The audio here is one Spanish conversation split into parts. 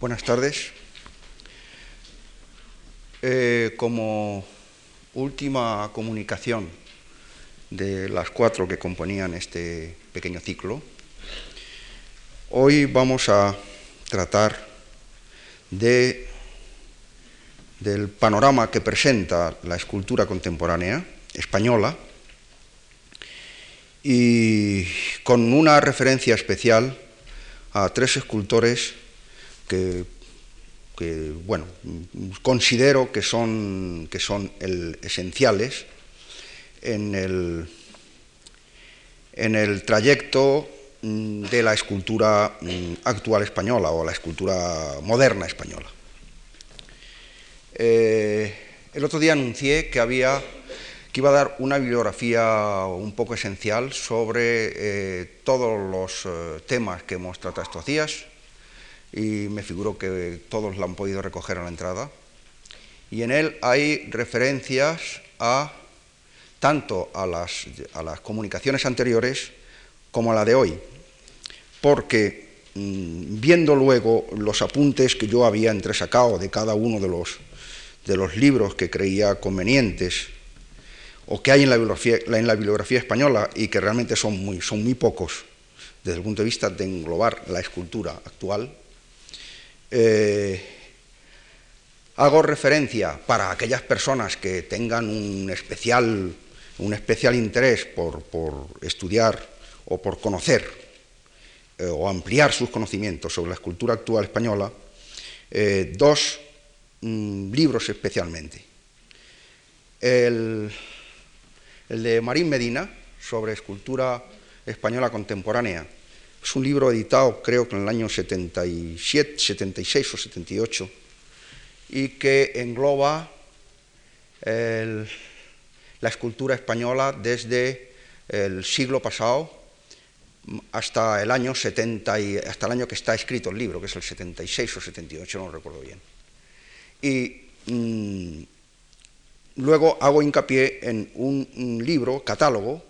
Buenas tardes. Eh, como última comunicación de las cuatro que componían este pequeño ciclo, hoy vamos a tratar de, del panorama que presenta la escultura contemporánea española y con una referencia especial a tres escultores que, bueno, considero que son, que son esenciales en el, en el trayecto de la escultura actual española o la escultura moderna española. Eh, el otro día anuncié que había que iba a dar una bibliografía un poco esencial sobre eh, todos los eh, temas que hemos tratado estos días, y me figuro que todos la han podido recoger a la entrada. Y en él hay referencias a tanto a las, a las comunicaciones anteriores como a la de hoy, porque mm, viendo luego los apuntes que yo había entresacado de cada uno de los, de los libros que creía convenientes o que hay en la, bibliografía, en la bibliografía española y que realmente son muy, son muy pocos desde el punto de vista de englobar la escultura actual, eh, hago referencia para aquellas personas que tengan un especial, un especial interés por, estudiar o por conocer eh, o ampliar sus conocimientos sobre la escultura actual española, eh, dos mm, libros especialmente. El, el de Marín Medina, sobre escultura española contemporánea, es un libro editado creo que en el año 77, 76 o 78 y que engloba la escultura española desde el siglo pasado hasta el año 70 y, hasta el año que está escrito el libro, que es el 76 o 78, no recuerdo bien. Y mm, luego hago hincapié en un libro, catálogo,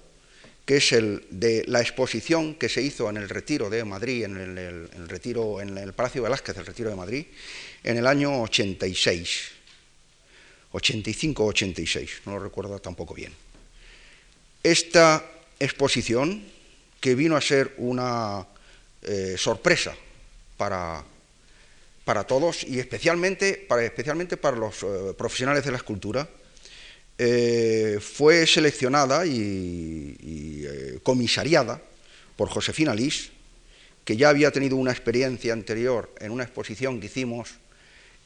que es el de la exposición que se hizo en el Retiro de Madrid, en el, retiro, en el Palacio Velázquez, el Retiro de Madrid, en el año 86, 85 86, no lo recuerdo tampoco bien. Esta exposición, que vino a ser una eh, sorpresa para, para todos y especialmente para, especialmente para los eh, profesionales de la escultura, eh, fue seleccionada y, eh, comisariada por Josefina Lis, que ya había tenido una experiencia anterior en una exposición que hicimos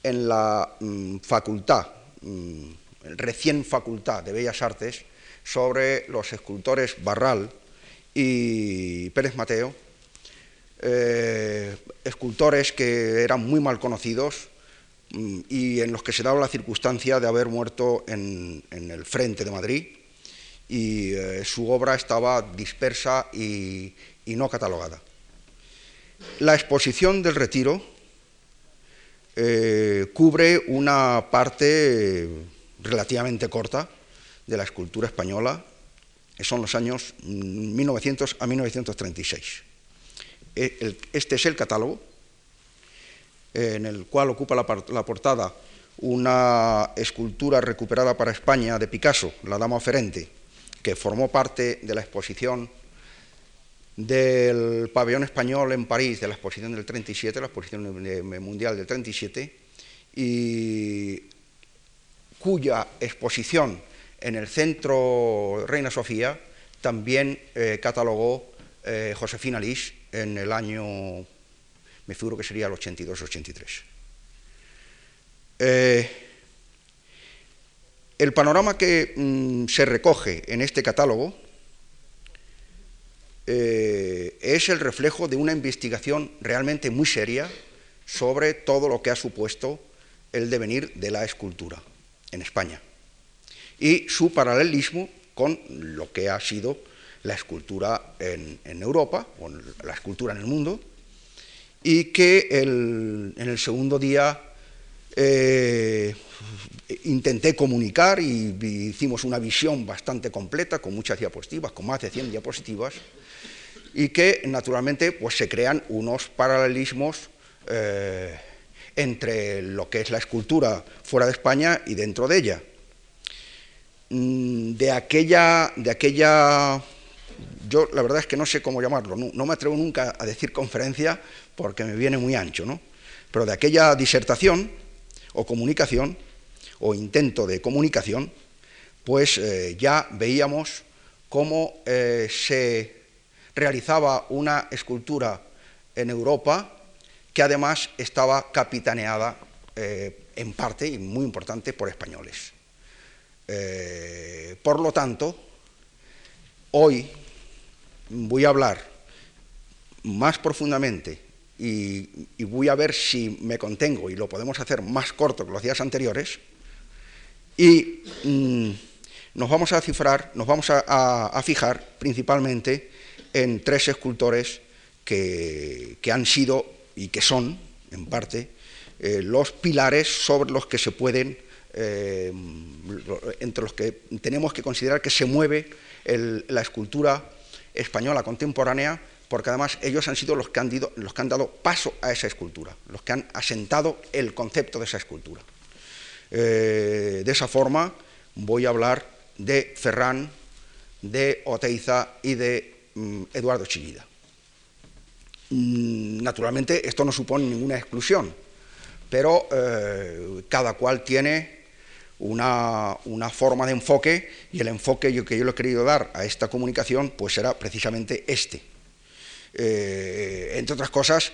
en la mm, facultad, mm, recién facultad de Bellas Artes, sobre los escultores Barral y Pérez Mateo, eh, escultores que eran muy mal conocidos, y en los que se daba la circunstancia de haber muerto en, el frente de Madrid y eh, su obra estaba dispersa y, no catalogada. La exposición del retiro eh, cubre una parte relativamente corta de la escultura española, son los años 1900 a 1936. E, este es el catálogo en el cual ocupa la, portada una escultura recuperada para España de Picasso, La Dama Oferente, que formó parte de la exposición del pabellón español en París, de la exposición del 37, la exposición mundial del 37, y cuya exposición en el centro Reina Sofía también eh, catalogó eh, Josefina Lis en el año me figuro que sería el 82-83. Eh, el panorama que mm, se recoge en este catálogo eh, es el reflejo de una investigación realmente muy seria sobre todo lo que ha supuesto el devenir de la escultura en España y su paralelismo con lo que ha sido la escultura en, en Europa, o la escultura en el mundo, y que en el segundo día eh, intenté comunicar y, hicimos una visión bastante completa con muchas diapositivas, con más de 100 diapositivas, y que naturalmente pues, se crean unos paralelismos eh, entre lo que es la escultura fuera de España y dentro de ella. Mm, de aquella, de aquella, yo la verdad es que no sé cómo llamarlo, no, me atrevo nunca a decir conferencia porque me viene muy ancho, ¿no? Pero de aquella disertación o comunicación o intento de comunicación, pues eh, ya veíamos cómo eh, se realizaba una escultura en Europa que además estaba capitaneada eh, en parte y muy importante por españoles. Por lo tanto, hoy voy a hablar más profundamente y, voy a ver si me contengo y lo podemos hacer más corto que los días anteriores y mm, nos vamos a cifrar, nos vamos a fijar principalmente en tres escultores que, han sido y que son, en parte, eh, los pilares sobre los que se pueden, eh, entre los que tenemos que considerar que se mueve la escultura española contemporánea, porque además ellos han sido los que han, los que han dado paso a esa escultura, los que han asentado el concepto de esa escultura. Eh, de esa forma voy a hablar de Ferrán, de Oteiza y de mm, Eduardo Chillida. Mm, naturalmente, esto no supone ninguna exclusión, pero eh, cada cual tiene una, forma de enfoque y el enfoque que yo le he querido dar a esta comunicación pues será precisamente este. Eh, entre otras cosas,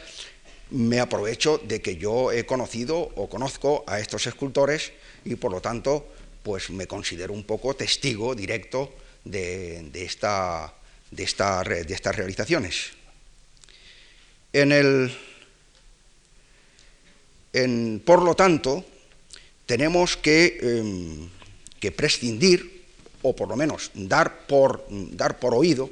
me aprovecho de que yo he conocido o conozco a estos escultores y por lo tanto pues me considero un poco testigo directo de, esta, de, estas realizaciones. En el, por lo tanto, tenemos em, que, prescindir, o por lo menos dar por, dar por oído,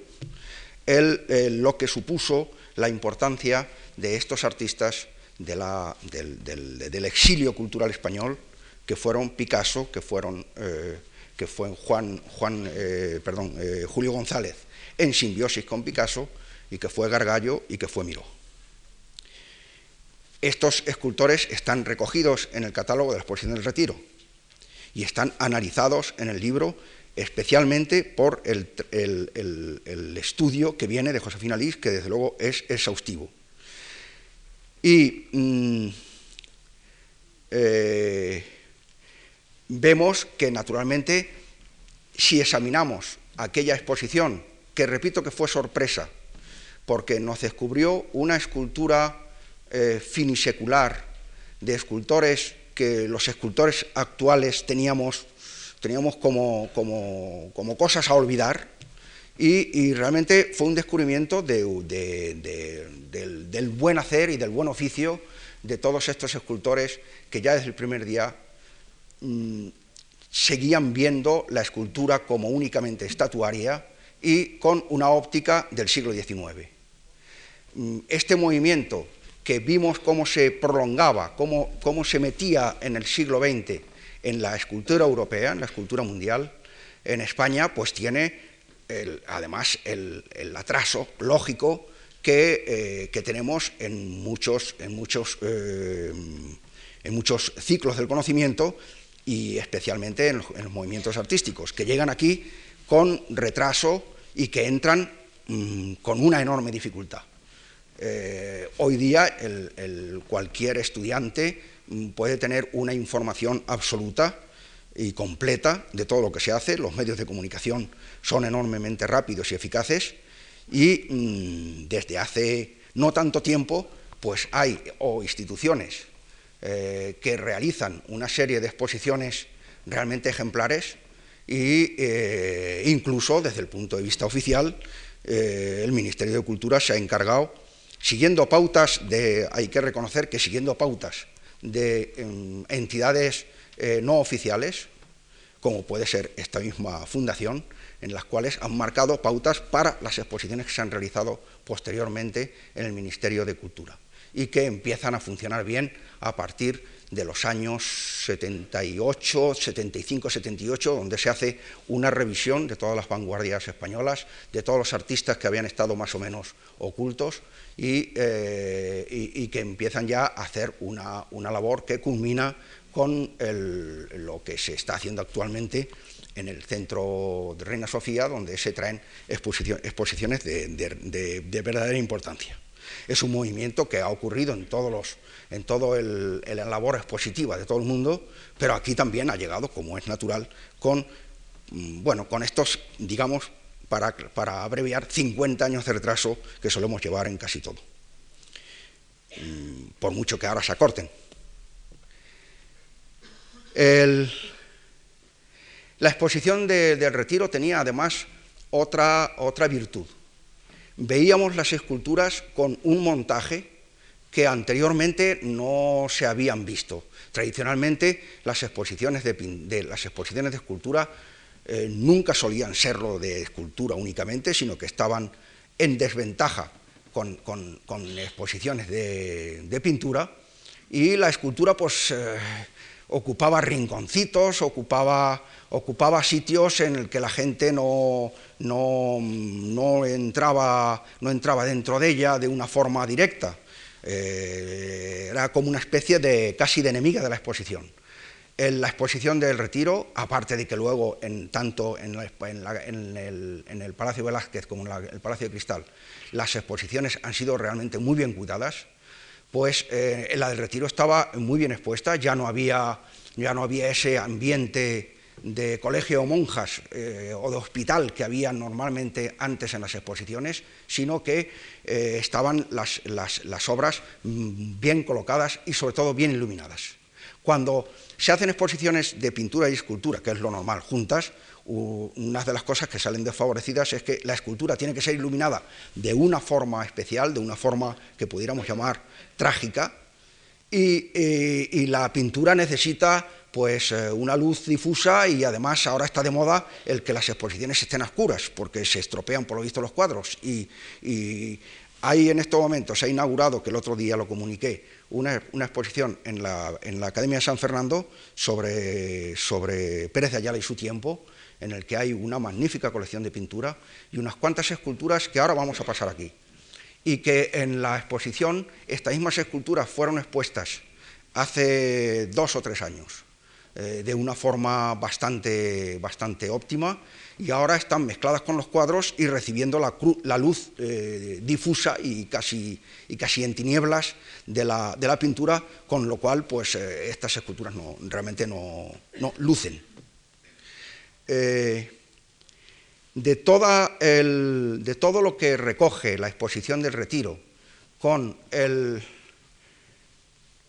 lo que supuso la importancia de estos artistas del, exilio cultural español, que fueron Picasso, que fueron eh, que fue Juan, Juan eh, perdón, eh, Julio González, en simbiosis con Picasso, y que fue Gargallo y que fue Miró. Estos escultores están recogidos en el catálogo de la exposición del Retiro y están analizados en el libro especialmente por el, estudio que viene de Josefina Lis, que desde luego es exhaustivo. Y mm, eh, vemos que naturalmente si examinamos aquella exposición, que repito que fue sorpresa, porque nos descubrió una escultura eh, finisecular de escultores que los escultores actuales teníamos, teníamos como, como, cosas a olvidar, y, realmente fue un descubrimiento del, buen hacer y del buen oficio de todos estos escultores que ya desde el primer día mm, seguían viendo la escultura como únicamente estatuaria y con una óptica del siglo XIX. Mm, este movimiento que vimos cómo se prolongaba, cómo, cómo se metía en el siglo XX en la escultura europea, en la escultura mundial, en España, pues tiene además el, atraso lógico que, eh, tenemos en muchos, en, muchos, eh, en muchos ciclos del conocimiento y especialmente en los, movimientos artísticos, que llegan aquí con retraso y que entran mm, con una enorme dificultad. Eh, hoy día cualquier estudiante puede tener una información absoluta y completa de todo lo que se hace. Los medios de comunicación son enormemente rápidos y eficaces y mm, desde hace no tanto tiempo pues hay o instituciones eh, que realizan una serie de exposiciones realmente ejemplares e incluso desde el punto de vista oficial el Ministerio de Cultura se ha encargado siguiendo pautas hay que reconocer que siguiendo pautas de em, entidades eh, no oficiales, como puede ser esta misma fundación, en las cuales han marcado pautas para las exposiciones que se han realizado posteriormente en el Ministerio de Cultura. Y que empiezan a funcionar bien a partir de los años 78, 75, 78, donde se hace una revisión de todas las vanguardias españolas, de todos los artistas que habían estado más o menos ocultos y, eh, que empiezan ya a hacer una, labor que culmina con lo que se está haciendo actualmente en el centro de Reina Sofía, donde se traen exposiciones de verdadera importancia. Es un movimiento que ha ocurrido en todos los en toda la labor expositiva de todo el mundo, pero aquí también ha llegado, como es natural, con, mm, bueno, con estos, digamos, para, para abreviar, 50 años de retraso que solemos llevar en casi todo, mm, por mucho que ahora se acorten. la exposición del retiro tenía además otra, otra virtud. Veíamos las esculturas con un montaje que anteriormente no se habían visto. Tradicionalmente las exposiciones de, las exposiciones de escultura eh, nunca solían serlo de escultura únicamente, sino que estaban en desventaja con, exposiciones de, pintura y la escultura pues eh, ocupaba rinconcitos, ocupaba, ocupaba sitios en el que la gente no, no, entraba, no entraba dentro de ella de una forma directa. Eh, era como una especie de casi de enemiga de la exposición. En la exposición del Retiro, aparte de que luego, en, tanto en, el, Palacio Velázquez como en el Palacio de Cristal, las exposiciones han sido realmente muy bien cuidadas, pues eh, la del Retiro estaba muy bien expuesta, ya no había, ya no había ese ambiente de colegio o monjas eh, o de hospital que había normalmente antes en las exposiciones, sino que eh, estaban las, obras mm, bien colocadas y sobre todo bien iluminadas. Cuando se hacen exposiciones de pintura y escultura, que es lo normal, juntas, una de las cosas que salen desfavorecidas es que la escultura tiene que ser iluminada de una forma especial, de una forma que pudiéramos llamar trágica, y, eh, la pintura necesita pues eh, una luz difusa y además ahora está de moda el que las exposiciones estén oscuras, porque se estropean por lo visto los cuadros. Y, hay en estos momentos, se ha inaugurado, que el otro día lo comuniqué, una, exposición en la, Academia de San Fernando sobre, sobre Pérez de Ayala y su tiempo, en el que hay una magnífica colección de pintura y unas cuantas esculturas que ahora vamos a pasar aquí. Y que en la exposición estas mismas esculturas fueron expuestas hace dos o tres años eh, de una forma bastante, bastante óptima y ahora están mezcladas con los cuadros y recibiendo la, luz eh, difusa y casi, y casi en tinieblas de la, pintura, con lo cual pues, eh, estas esculturas no, realmente no, lucen. De, toda de todo lo que recoge la exposición del retiro con, el,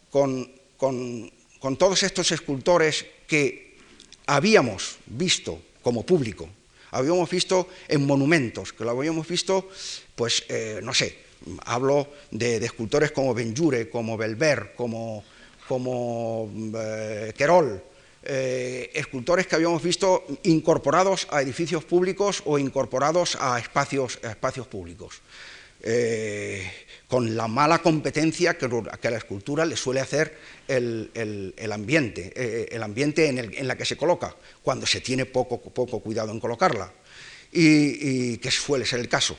con, con con todos estos escultores que habíamos visto como público, habíamos visto en monumentos, que lo habíamos visto, pues, eh, no sé, hablo de, escultores como Benjure, como Belver, como, como eh, Querol, eh, escultores que habíamos visto incorporados a edificios públicos o incorporados a espacios, espacios públicos con la mala competencia que, a la escultura le suele hacer el, ambiente, eh, el ambiente en, el, la que se coloca, cuando se tiene poco, poco cuidado en colocarla, y, que suele ser el caso.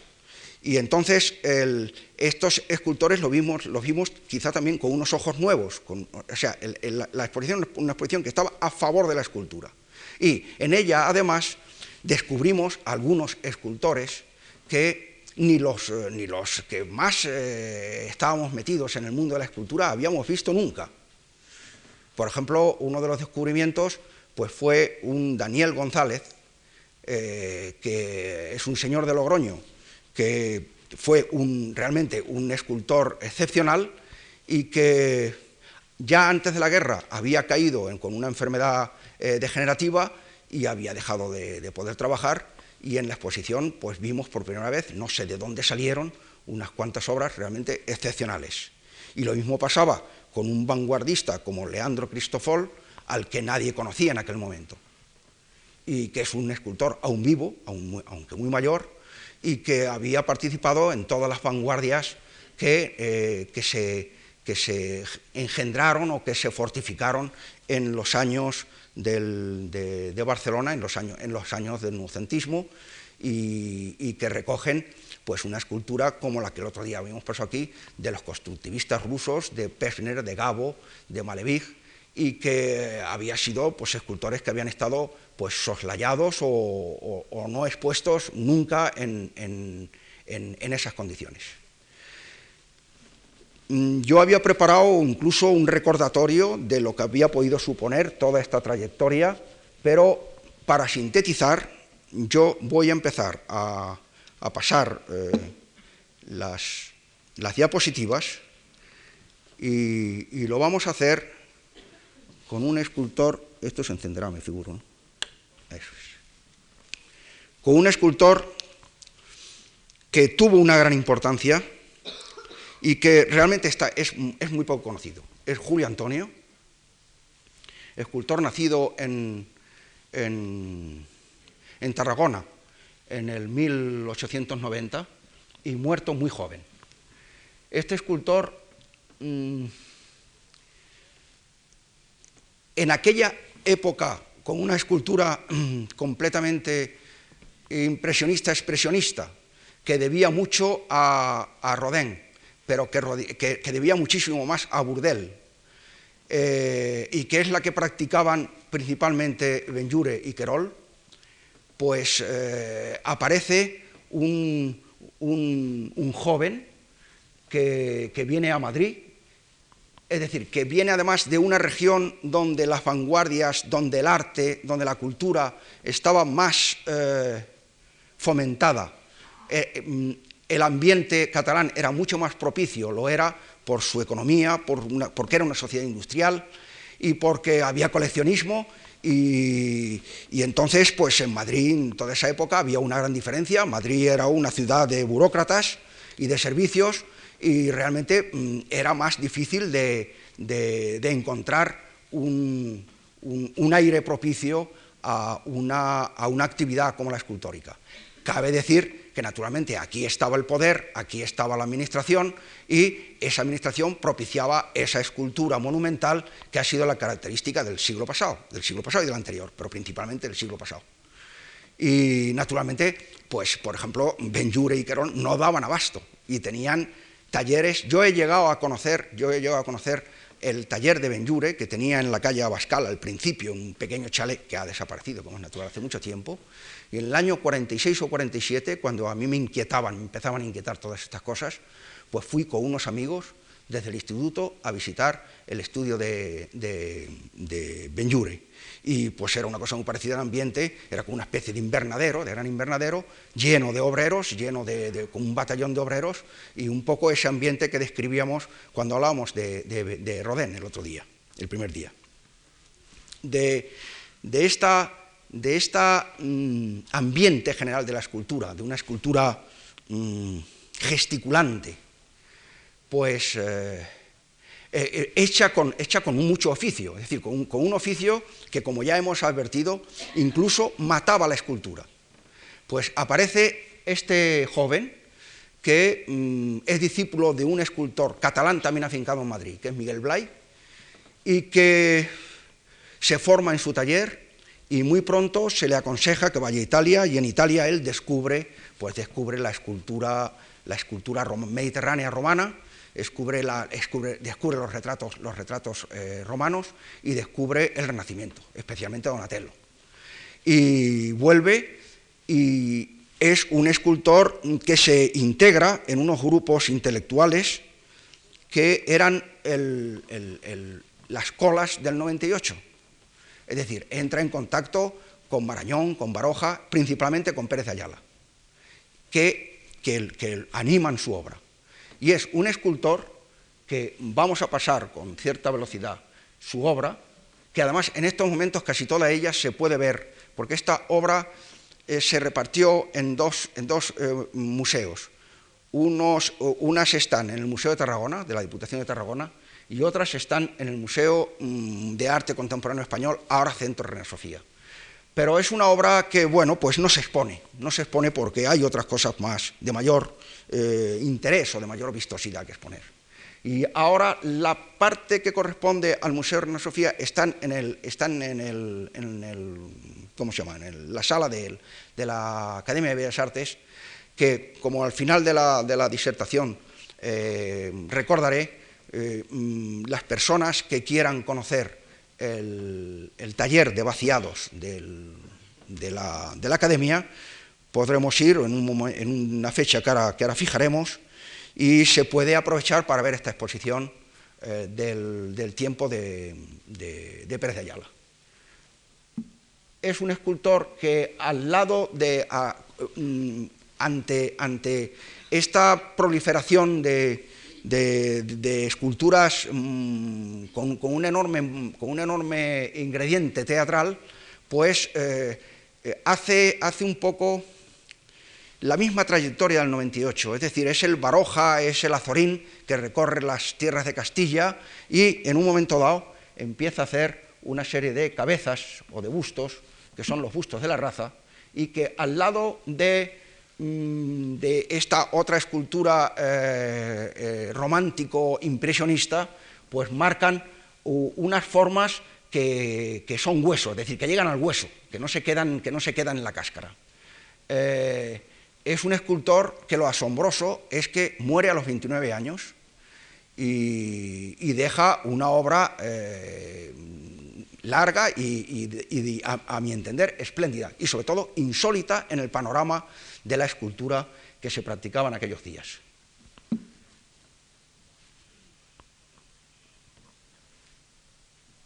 Y entonces estos escultores lo vimos, los vimos quizá también con unos ojos nuevos, o sea, la exposición una exposición que estaba a favor de la escultura. Y en ella, además, descubrimos algunos escultores que ni los, eh, ni los que más eh, estábamos metidos en el mundo de la escultura habíamos visto nunca. Por ejemplo, uno de los descubrimientos pues, fue un Daniel González, eh, que es un señor de Logroño, que fue un, realmente un escultor excepcional y que ya antes de la guerra había caído con una enfermedad degenerativa y había dejado de poder trabajar y en la exposición pues vimos por primera vez, no sé de dónde salieron, unas cuantas obras realmente excepcionales. Y lo mismo pasaba con un vanguardista como Leandro Cristofol, al que nadie conocía en aquel momento, y que es un escultor aún vivo, aunque muy mayor, y que había participado en todas las vanguardias que, eh, que, se, que, se, engendraron o que se fortificaron en los años del, de, Barcelona, en los años, en los años del nucentismo, y, que recogen pues una escultura como la que el otro día habíamos puesto aquí, de los constructivistas rusos, de Pesner, de Gabo, de Malevich, y que había sido pues, escultores que habían estado pues, soslayados o, no expuestos nunca en, en, en, esas condiciones. Mm, yo había preparado incluso un recordatorio de lo que había podido suponer toda esta trayectoria, pero para sintetizar, yo voy a empezar a, a pasar eh, las, las, diapositivas y, lo vamos a hacer con un escultor, esto se encenderá, me figuro, ¿no? Con un escultor que tuvo una gran importancia y que realmente está, es, muy poco conocido. Es Julio Antonio, escultor nacido en, en, en Tarragona, en el 1890 y muerto muy joven. Este escultor, mmm, en aquella época, con una escultura mmm, completamente impresionista, expresionista, que debía mucho a, Rodin, pero que, debía muchísimo más a Burdel, eh, y que es la que practicaban principalmente Benjure y Querol, pues eh, aparece un, joven que, viene a Madrid, es decir, que viene además de una región donde las vanguardias, donde el arte, donde la cultura estaba más eh, fomentada. Eh, el ambiente catalán era mucho más propicio, lo era por su economía, por porque era una sociedad industrial y porque había coleccionismo y, y, entonces, pues en Madrid, en toda esa época, había una gran diferencia. Madrid era una ciudad de burócratas y de servicios y realmente mm, era más difícil de, de, encontrar un, un, un, aire propicio a una, a una actividad como la escultórica. Cabe decir que naturalmente aquí estaba el poder, aquí estaba la administración y esa administración propiciaba esa escultura monumental que ha sido la característica del siglo pasado, del siglo pasado y del anterior, pero principalmente del siglo pasado. Y naturalmente, pues por ejemplo, Benjure y Querón no daban abasto y tenían talleres. Yo he llegado a conocer, yo he llegado a conocer el taller de Benjure que tenía en la calle Abascal al principio, un pequeño chalet que ha desaparecido, como es natural, hace mucho tiempo, y en el año 46 o 47, cuando a mí me inquietaban, me empezaban a inquietar todas estas cosas, pues fui con unos amigos desde el instituto a visitar el estudio de, de, de Benjure. Y pues era una cosa muy parecida al ambiente, era como una especie de invernadero, de gran invernadero, lleno de obreros, lleno de, de con un batallón de obreros, y un poco ese ambiente que describíamos cuando hablábamos de, de Rodin el otro día, el primer día. De, esta de este mmm, ambiente general de la escultura, de una escultura mmm, gesticulante, pues eh, eh, hecha, con, hecha, con, mucho oficio, es decir, con un, oficio que, como ya hemos advertido, incluso mataba la escultura. Pues aparece este joven que mmm, es discípulo de un escultor catalán también afincado en Madrid, que es Miguel Blay, y que se forma en su taller y muy pronto se le aconseja que vaya a Italia y en Italia él descubre, pues descubre la escultura, la escultura mediterránea romana, descubre, los retratos, eh, romanos y descubre el Renacimiento, especialmente Donatello. Y vuelve y es un escultor que se integra en unos grupos intelectuales que eran las colas del 98 es decir, entra en contacto con Marañón, con Baroja, principalmente con Pérez Ayala, que, que, que animan su obra. Y es un escultor que vamos a pasar con cierta velocidad su obra, que además en estos momentos casi toda ella se puede ver, porque esta obra eh, se repartió en dos, en dos eh, museos. Unas están en el Museo de Tarragona, de la Diputación de Tarragona, y otras están en el Museo mm, de Arte Contemporáneo Español, ahora Centro Reina Sofía. Pero es una obra que, bueno, pues no se expone, no se expone porque hay otras cosas más de mayor eh, interés o de mayor vistosidad que exponer. Y ahora la parte que corresponde al Museo Reina Sofía están en el, están en el, el ¿cómo se llama? En la sala de, la Academia de Bellas Artes, que como al final de la, disertación eh, recordaré, eh, mm, las personas que quieran conocer el, taller de vaciados de, la, Academia, podremos ir en, una fecha que ahora, fijaremos y se puede aprovechar para ver esta exposición eh, del, tiempo de, Pérez de Ayala. Es un escultor que al lado de, mm, ante, ante esta proliferación de, de, esculturas mm, con, un enorme, con, un enorme, ingrediente teatral, pues eh, eh, hace, hace un poco la misma trayectoria del 98, es decir, es el Baroja, es el Azorín que recorre las tierras de Castilla y en un momento dado empieza a hacer una serie de cabezas o de bustos, que son los bustos de la raza, y que al lado de Mm, de esta otra escultura eh, eh, romántico-impresionista, pues marcan unas formas que, son hueso, es decir, que llegan al hueso, que no se quedan, que no se quedan en la cáscara. Eh, es un escultor que lo asombroso es que muere a los 29 años y, deja una obra larga y, a, mi entender, espléndida y sobre todo insólita en el panorama de la escultura que se practicaba en aquellos días.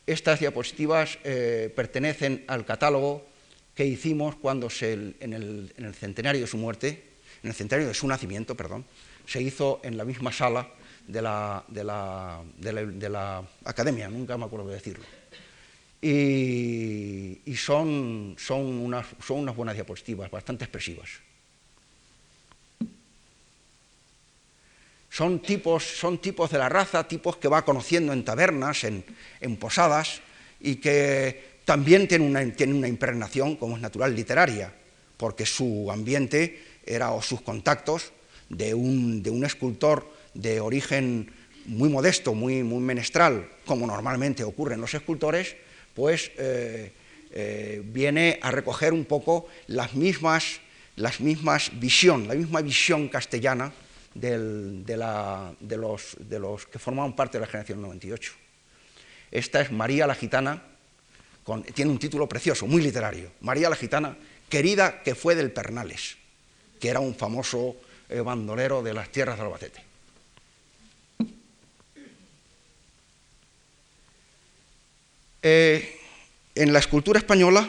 Estas diapositivas eh, pertenecen al catálogo que hicimos cuando en, el, centenario de su muerte, en el centenario de su nacimiento, perdón, se hizo en la misma sala de la, de la academia, nunca me acuerdo de decirlo y, son, unas, buenas diapositivas, bastante expresivas. Son tipos de la raza, tipos que va conociendo en tabernas, en, posadas, y que también tienen una, impregnación, como es natural, literaria, porque su ambiente era, o sus contactos de un, escultor de origen muy modesto, muy, menestral, como normalmente ocurre en los escultores, pues eh, eh, viene a recoger un poco las mismas, las mismas visión, la misma visión castellana de, los, de, los, que formaban parte de la generación 98. Esta es María la Gitana, tiene un título precioso, muy literario. María la Gitana, querida que fue del Pernales, que era un famoso eh, bandolero de las tierras de Albacete. Eh, en la escultura española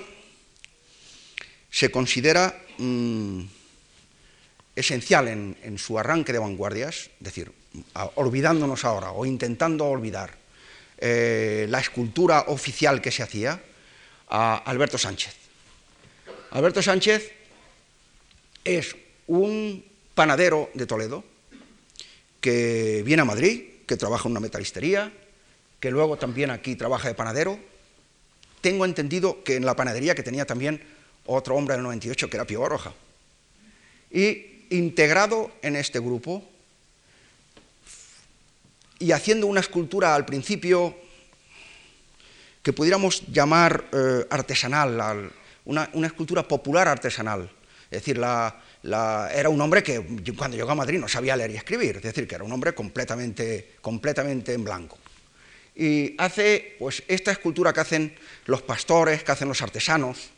se considera mm, esencial en, su arranque de vanguardias, es decir, olvidándonos ahora o intentando olvidar eh, la escultura oficial que se hacía, a Alberto Sánchez. Alberto Sánchez es un panadero de Toledo que viene a Madrid, que trabaja en una metalistería, que luego también aquí trabaja de panadero. Tengo entendido que en la panadería que tenía también otro hombre del 98 que era Pío Baroja. Y integrado en este grupo y haciendo una escultura al principio que pudiéramos llamar eh, artesanal, una, escultura popular artesanal. Es decir, era un hombre que cuando llegó a Madrid no sabía leer y escribir, es decir, que era un hombre completamente, completamente en blanco y hace pues, esta escultura que hacen los pastores, que hacen los artesanos,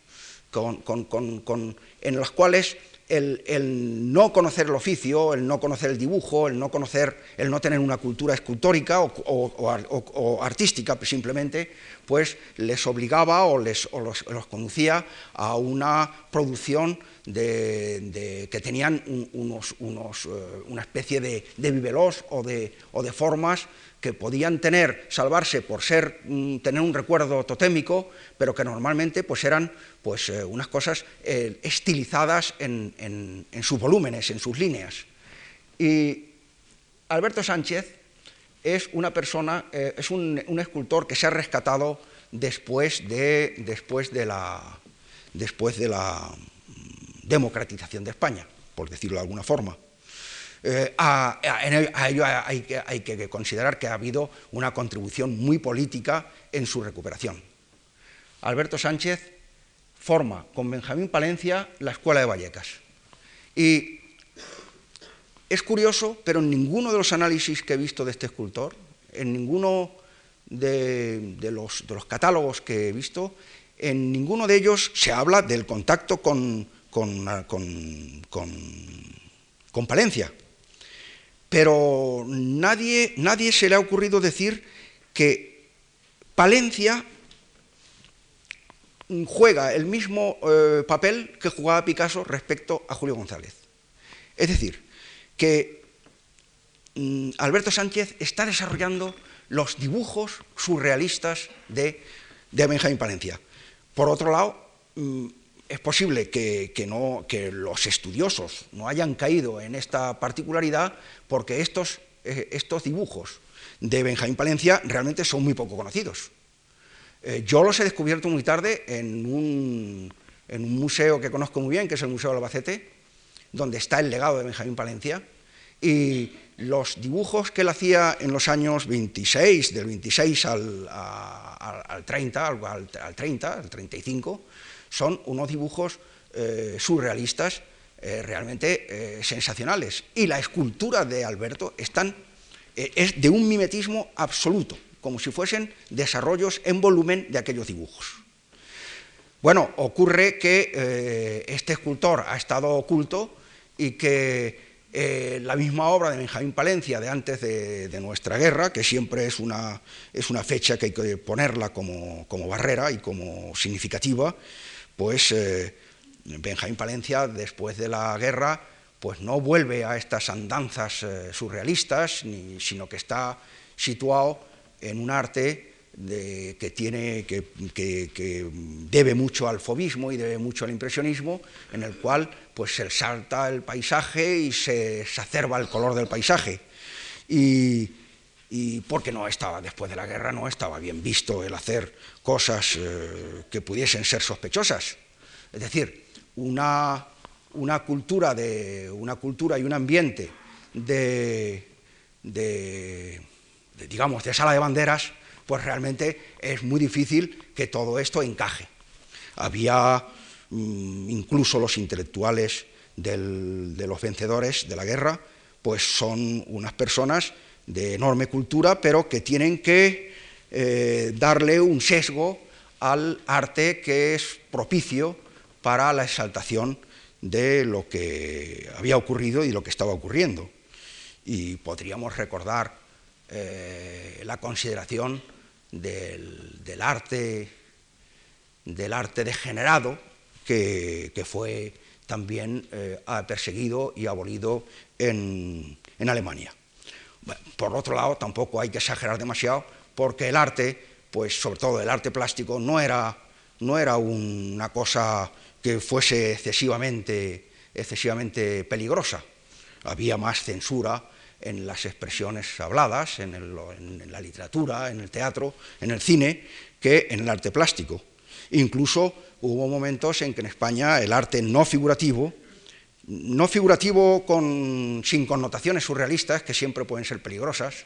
en las cuales el, no conocer el oficio, el no conocer el dibujo, el no conocer, el no tener una cultura escultórica o, artística simplemente, pues les obligaba o, les, los, conducía a una producción de, que tenían unos, eh, una especie de, de o de, o de formas que podían tener, salvarse por ser, mm, tener un recuerdo totémico, pero que normalmente pues eran pues, eh, unas cosas eh, estilizadas en, sus volúmenes, en sus líneas. Y Alberto Sánchez es una persona, eh, es un, escultor que se ha rescatado después de, después de, la, después de la mm, democratización de España, por decirlo de alguna forma. Eh, a, ello hay que, hay que considerar que ha habido una contribución muy política en su recuperación. Alberto Sánchez forma con Benjamín Palencia la Escuela de Vallecas. Y es curioso, pero en ninguno de los análisis que he visto de este escultor, en ninguno de, los, catálogos que he visto, en ninguno de ellos se habla del contacto con, Palencia. Pero nadie, nadie se le ha ocurrido decir que Palencia juega el mismo eh, papel que jugaba Picasso respecto a Julio González. Es decir, que mm, Alberto Sánchez está desarrollando los dibujos surrealistas de, de Benjamín Palencia. Por otro lado, mm, es posible que, no, que, los estudiosos no hayan caído en esta particularidad porque estos, eh, estos dibujos de Benjamín Palencia realmente son muy poco conocidos. Eh, yo los he descubierto muy tarde en un, en un museo que conozco muy bien, que es el Museo de Albacete, donde está el legado de Benjamín Palencia, y los dibujos que él hacía en los años 26, del 26 al, al, 30, al, 30, al 35, son unos dibujos eh, surrealistas eh, realmente eh, sensacionales. Y la escultura de Alberto están, es de un mimetismo absoluto, como si fuesen desarrollos en volumen de aquellos dibujos. Bueno, ocurre que este escultor ha estado oculto y que eh, la misma obra de Benjamín Palencia de antes de, nuestra guerra, que siempre es una, es una, fecha que hay que ponerla como, barrera y como significativa, pues eh, Benjamín Palencia después de la guerra pues no vuelve a estas andanzas eh, surrealistas, sino que está situado en un arte que, tiene, que, debe mucho al fobismo y debe mucho al impresionismo, en el cual pues, se salta el paisaje y se exacerba el color del paisaje. Y, porque no estaba, después de la guerra, no estaba bien visto el hacer cosas eh, que pudiesen ser sospechosas. Es decir, una, una, cultura, de, una cultura y un ambiente de, de digamos, de sala de banderas, pues realmente es muy difícil que todo esto encaje. Había mm, incluso los intelectuales de los vencedores de la guerra, pues son unas personas de enorme cultura, pero que tienen que eh, darle un sesgo al arte que es propicio para la exaltación de lo que había ocurrido y lo que estaba ocurriendo. Y podríamos recordar eh, la consideración del, arte, del arte degenerado que, fue también eh, perseguido y abolido en, Alemania. por otro lado, tampoco hay que exagerar demasiado, porque el arte, pues sobre todo el arte plástico, no era, no era una cosa que fuese excesivamente, excesivamente peligrosa. Había más censura, en las expresiones habladas, en, la literatura, en el teatro, en el cine, que en el arte plástico. Incluso hubo momentos en que en España el arte no figurativo, no figurativo sin connotaciones surrealistas, que siempre pueden ser peligrosas,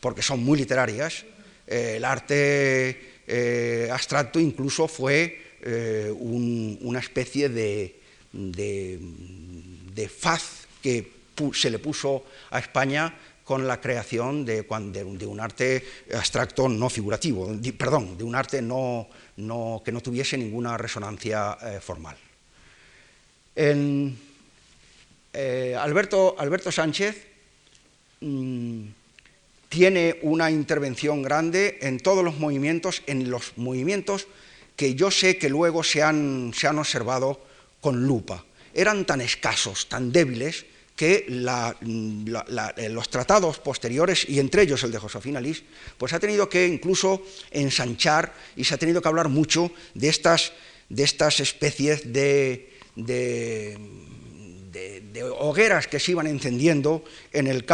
porque son muy literarias, eh, el arte eh, abstracto incluso fue eh, una especie de, de faz que se le puso a España con la creación de, un arte abstracto no figurativo, perdón, de un arte no, que no tuviese ninguna resonancia eh, formal. Eh, Alberto, Alberto, Sánchez mm, tiene una intervención grande en todos los movimientos, en los movimientos que yo sé que luego se han, se han observado con lupa. Eran tan escasos, tan débiles, que eh, los tratados posteriores, y entre ellos el de Josefina Lis, pues ha tenido que incluso ensanchar y se ha tenido que hablar mucho de estas, de estas especies de, de, hogueras que se iban encendiendo en el,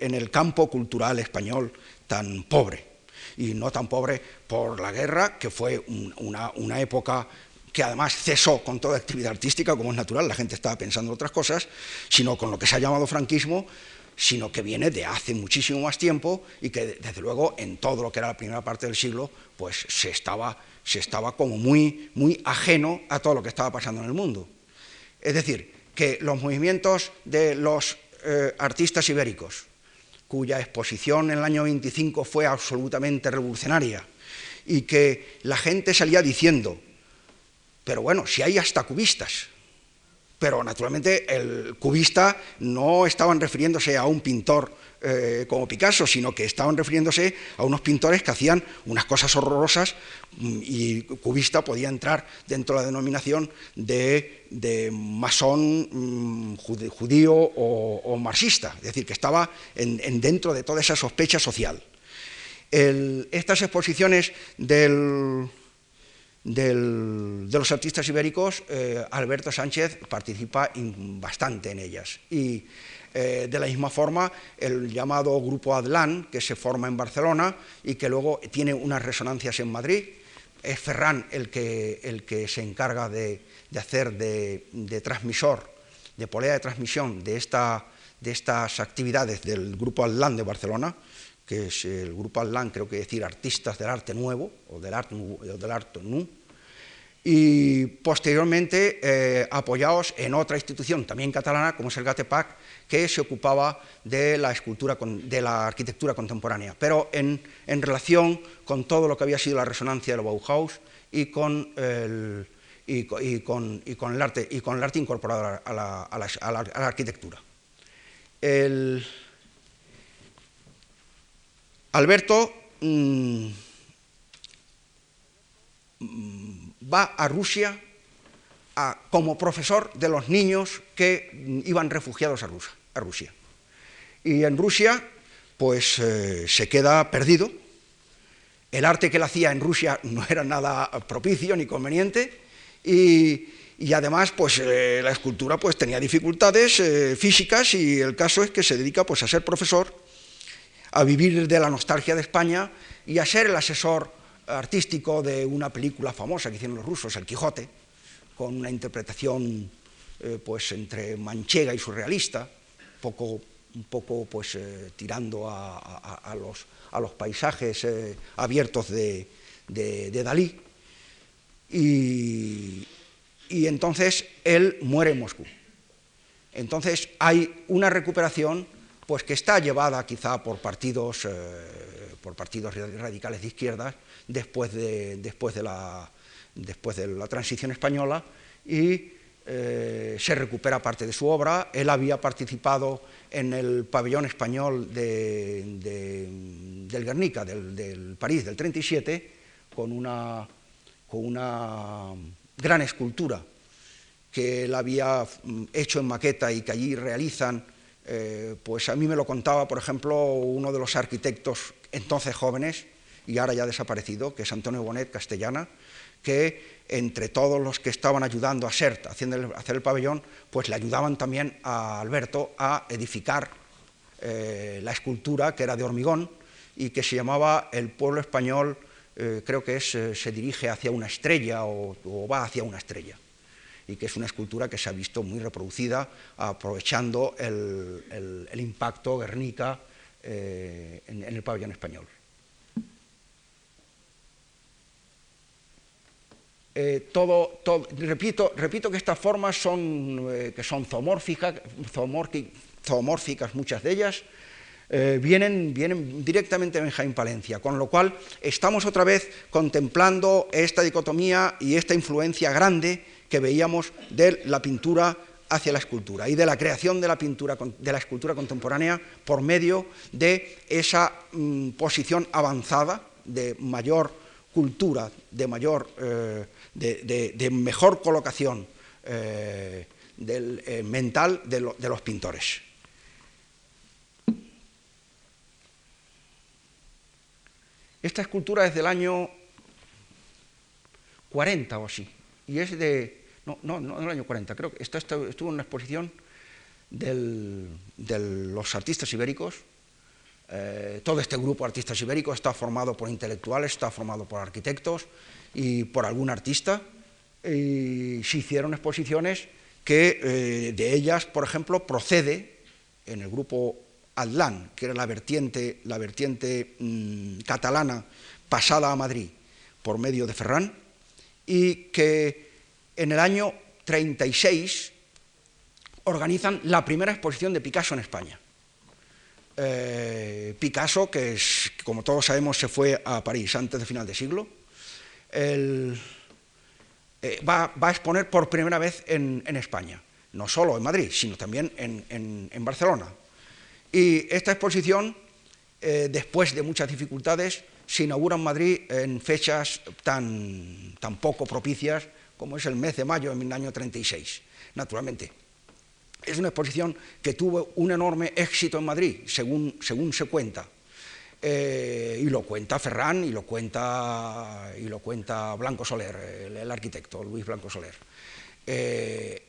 en el campo cultural español tan pobre. Y no tan pobre por la guerra, que fue una, una, época que además cesó con toda actividad artística, como es natural, la gente estaba pensando en otras cosas, sino con lo que se ha llamado franquismo, sino que viene de hace muchísimo más tiempo y que desde luego en todo lo que era la primera parte del siglo, pues se estaba, se estaba como muy, muy ajeno a todo lo que estaba pasando en el mundo. Es decir, que los movimientos de los eh, artistas ibéricos, cuya exposición en el año 25 fue absolutamente revolucionaria, y que la gente salía diciendo, pero bueno, si hay hasta cubistas. Pero naturalmente el cubista no estaban refiriéndose a un pintor eh, como Picasso, sino que estaban refiriéndose a unos pintores que hacían unas cosas horrorosas mm, y cubista podía entrar dentro de la denominación de, masón mm, judío o, marxista, es decir, que estaba en, dentro de toda esa sospecha social. estas exposiciones del, de los artistas ibéricos, eh, Alberto Sánchez participa bastante en ellas. Y eh, de la misma forma, el llamado Grupo Adlan, que se forma en Barcelona y que luego tiene unas resonancias en Madrid, es Ferran el que, el que se encarga de, hacer de, transmisor, de polea de transmisión de, esta, de estas actividades del Grupo Adlan de Barcelona, que es el grupo Atlan, creo que decir artistas del arte nuevo o del arte, del nu, y posteriormente eh, apoyados en otra institución también catalana, como es el GATEPAC, que se ocupaba de la, escultura, de la arquitectura contemporánea, pero en, relación con todo lo que había sido la resonancia del Bauhaus y con el, y, con, el, arte, y con el arte incorporado a la, a la arquitectura. El, Alberto mm, va a Rusia como profesor de los niños que iban refugiados a, Rusia. Y en Rusia, pues eh, se queda perdido. El arte que él hacía en Rusia no era nada propicio ni conveniente. Y, además, pues eh, la escultura pues, tenía dificultades eh, físicas y el caso es que se dedica pues, a ser profesor a vivir de la nostalgia de España y a ser el asesor artístico de una película famosa que hicieron los rusos, El Quijote, con una interpretación eh, pues entre manchega y surrealista, poco, un poco pues, eh, tirando a, los, a, los, paisajes eh, abiertos de, de, Dalí. Y, y entonces él muere en Moscú. Entonces hay una recuperación pues que está llevada quizá por partidos, eh, por partidos radicales de izquierda después de, después de, la, después de la transición española y eh, se recupera parte de su obra. Él había participado en el pabellón español del Guernica, del, París del 37, con una, con una gran escultura que él había mm, hecho en maqueta y que allí realizan eh, pues a mí me lo contaba, por ejemplo, uno de los arquitectos entonces jóvenes y ahora ya desaparecido, que es Antonio Bonet Castellana, que entre todos los que estaban ayudando a SERT haciendo hacer el pabellón, pues le ayudaban también a Alberto a edificar eh, la escultura que era de hormigón y que se llamaba El pueblo español, eh, creo que es, se dirige hacia una estrella o va hacia una estrella y que es una escultura que se ha visto muy reproducida aprovechando el, impacto Guernica eh, en, el pabellón español. Eh, repito, repito, que estas formas son, eh, son zoomórficas, zoomórficas, muchas de ellas, vienen, vienen, directamente de Benjamín Palencia, con lo cual estamos otra vez contemplando esta dicotomía y esta influencia grande que veíamos de la pintura hacia la escultura y de la creación de la pintura de la escultura contemporánea por medio de esa mm, posición avanzada de mayor cultura, de mayor eh, de, mejor colocación eh, eh, mental de, de los pintores. Esta escultura es del año 40 o así, y es de, no, no, no en el año 40, creo que esto, estuvo en una exposición de los artistas ibéricos. Eh, todo este grupo de artistas ibéricos está formado por intelectuales, está formado por arquitectos y por algún artista. y se hicieron exposiciones que eh, de ellas, por ejemplo, procede en el grupo Atlán, que era la vertiente, la vertiente mm, catalana pasada a Madrid por medio de Ferrán, y que en el año 36 organizan la primera exposición de Picasso en España. Eh, Picasso, que como todos sabemos se fue a París antes de final de siglo, eh, va, a exponer por primera vez en, España, no solo en Madrid, sino también en, Barcelona. Y esta exposición, eh, después de muchas dificultades, se inaugura en Madrid en fechas tan, tan poco propicias como es el mes de mayo de 1936. Naturalmente, es una exposición que tuvo un enorme éxito en Madrid, según, según se cuenta. Eh, y lo cuenta Ferran y lo cuenta, y lo cuenta Blanco Soler, el, arquitecto Luis Blanco Soler. Eh,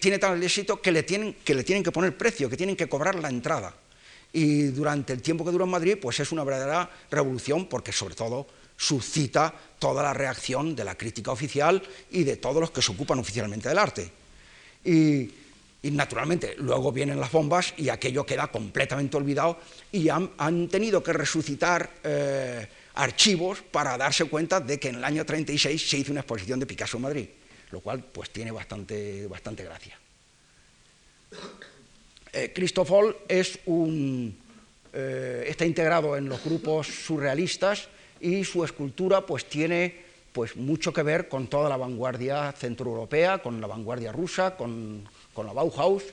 tiene tal éxito que le, tienen, que le tienen que poner precio, que tienen que cobrar la entrada. Y durante el tiempo que duró en Madrid, pues es una verdadera revolución, porque sobre todo suscita toda la reacción de la crítica oficial y de todos los que se ocupan oficialmente del arte. Y, naturalmente luego vienen las bombas y aquello queda completamente olvidado y han, tenido que resucitar eh, archivos para darse cuenta de que en el año 36 se hizo una exposición de Picasso en Madrid, lo cual pues tiene bastante, bastante gracia. Eh, Cristofol es un, eh, está integrado en los grupos surrealistas y su escultura pues tiene pues mucho que ver con toda la vanguardia centroeuropea, con la vanguardia rusa, con, la Bauhaus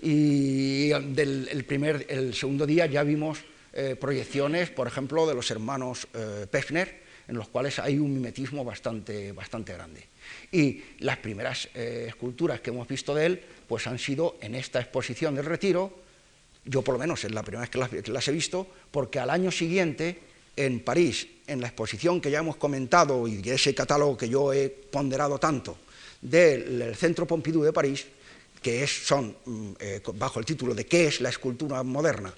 y del el primer, el segundo día ya vimos eh, proyecciones, por ejemplo, de los hermanos eh, Pechner, en los cuales hay un mimetismo bastante, bastante grande. Y las primeras eh, esculturas que hemos visto de él pues han sido en esta exposición del Retiro, yo por lo menos es la primera vez que las he visto, porque al año siguiente en París, en la exposición que ya hemos comentado y ese catálogo que yo he ponderado tanto del Centro Pompidou de París, que es, son, mm, eh, bajo el título de ¿Qué es la escultura moderna?,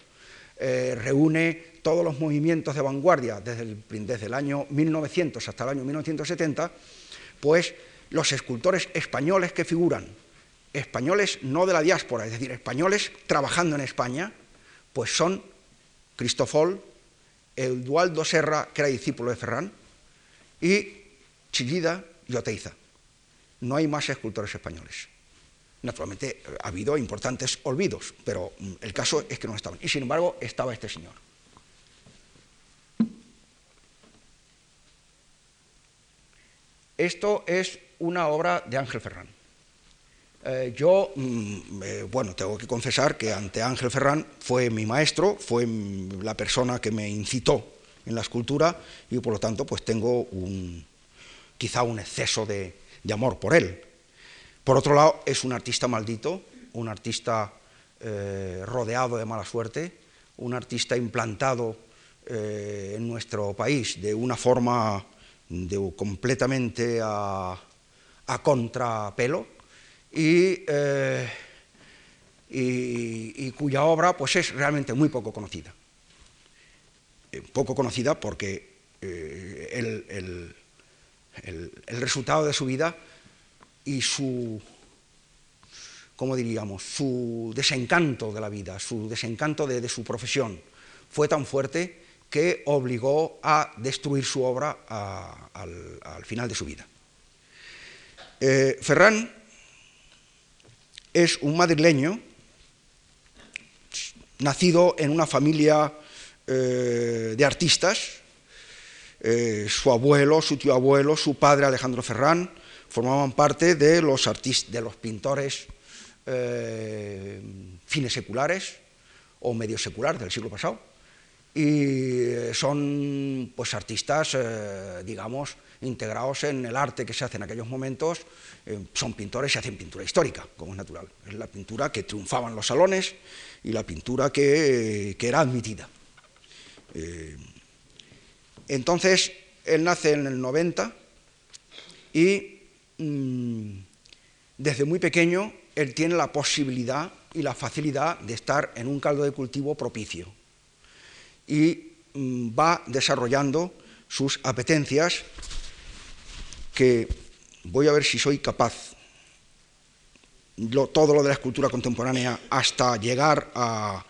eh, reúne todos los movimientos de vanguardia desde el, desde el año 1900 hasta el año 1970, pues los escultores españoles que figuran, españoles no de la diáspora, es decir, españoles trabajando en España, pues son Cristofol, Eduardo Serra, que era discípulo de Ferrán, y Chillida y Oteiza. No hay más escultores españoles. Naturalmente ha habido importantes olvidos, pero mm, el caso es que no estaban. Y sin embargo estaba este señor. Esto es una obra de Ángel Ferrán. Eh, yo, mm, eh, bueno, tengo que confesar que ante Ángel Ferrán fue mi maestro, fue la persona que me incitó en la escultura y por lo tanto pues tengo quizá un exceso de, amor por él. Por otro lado, es un artista maldito, un artista eh, rodeado de mala suerte, un artista implantado en nuestro país de una forma de, completamente a, a contrapelo, eh, y, cuya obra pues, es realmente muy poco conocida. Eh, poco conocida porque eh, el, resultado de su vida y su, ¿cómo diríamos?, su desencanto de la vida, su desencanto de, su profesión, fue tan fuerte que obligó a destruir su obra al, final de su vida. Ferran es un madrileño nacido en una familia eh, de artistas. Eh, su abuelo, su tío abuelo, su padre Alejandro Ferrán formaban parte de los, de los pintores eh, fines seculares o medio seculares del siglo pasado. Y son pues, artistas, digamos, integrados en el arte que se hace en aquellos momentos, eh, son pintores y hacen pintura histórica, como es natural. Es la pintura que triunfaba en los salones y la pintura que, era admitida. Eh, entonces, él nace en el 90 y mm, desde muy pequeño él tiene la posibilidad y la facilidad de estar en un caldo de cultivo propicio y mm, va desarrollando sus apetencias que voy a ver si soy capaz, todo lo de la escultura contemporánea, hasta llegar a,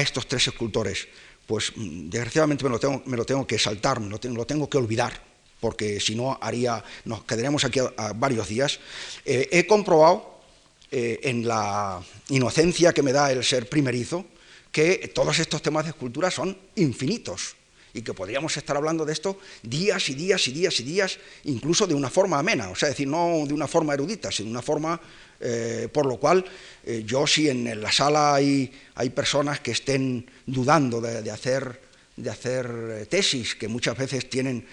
estos tres escultores, pues mm, desgraciadamente me lo tengo, me lo tengo que saltar, me lo tengo, que olvidar, porque si no haría, nos quedaremos aquí varios días. Eh, he comprobado eh, en la inocencia que me da el ser primerizo que todos estos temas de escultura son infinitos y que podríamos estar hablando de esto días y días y días y días, incluso de una forma amena, o sea, decir, no de una forma erudita, sino de una forma eh, por lo cual eh, yo si en la sala hay, hay personas que estén dudando de, hacer, de hacer eh, tesis, que muchas veces tienen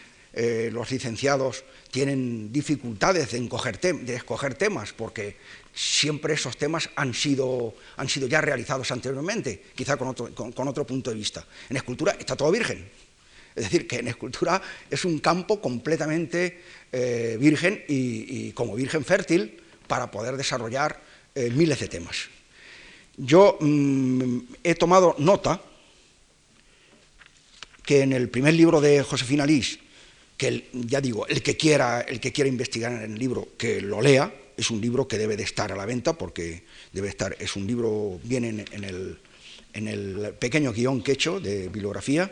los licenciados tienen dificultades de, de, escoger temas, porque siempre esos temas han sido, han sido ya realizados anteriormente, quizá con otro, con otro punto de vista. En escultura está todo virgen, es decir, que en escultura es un campo completamente eh, virgen y, como virgen fértil para poder desarrollar eh, miles de temas. Yo mm, he tomado nota que en el primer libro de Josefina Lis, que ya digo, el que, quiera, el que quiera investigar en el libro, que lo lea, es un libro que debe de estar a la venta porque debe estar, es un libro, viene en, el, en el pequeño guion que he hecho de bibliografía,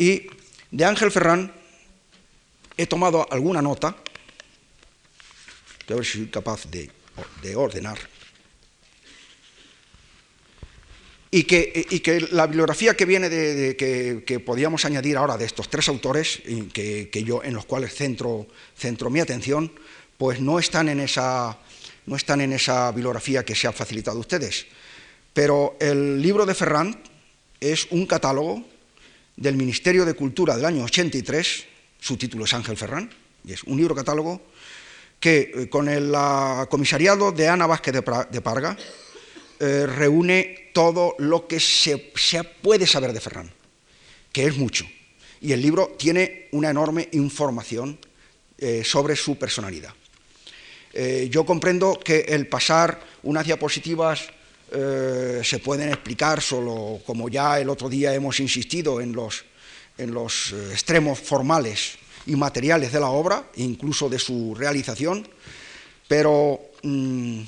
y de Ángel Ferrán he tomado alguna nota, a ver si soy capaz de, ordenar, y que, la bibliografía que viene de, que, podíamos añadir ahora de estos tres autores que, yo en los cuales centro, mi atención, pues no están en esa no están en esa bibliografía que se ha facilitado a ustedes. Pero el libro de Ferrán es un catálogo del Ministerio de Cultura del año 83, su título es Ángel Ferrán, y es un libro catálogo que eh, con el comisariado de Ana Vázquez de, Parga eh, reúne todo lo que se, puede saber de Ferrán, que es mucho. Y el libro tiene una enorme información eh, sobre su personalidad. yo comprendo que el pasar unas diapositivas eh, se pueden explicar solo, como ya el otro día hemos insistido, en los, en los eh, extremos formales y materiales de la obra, incluso de su realización, pero mm,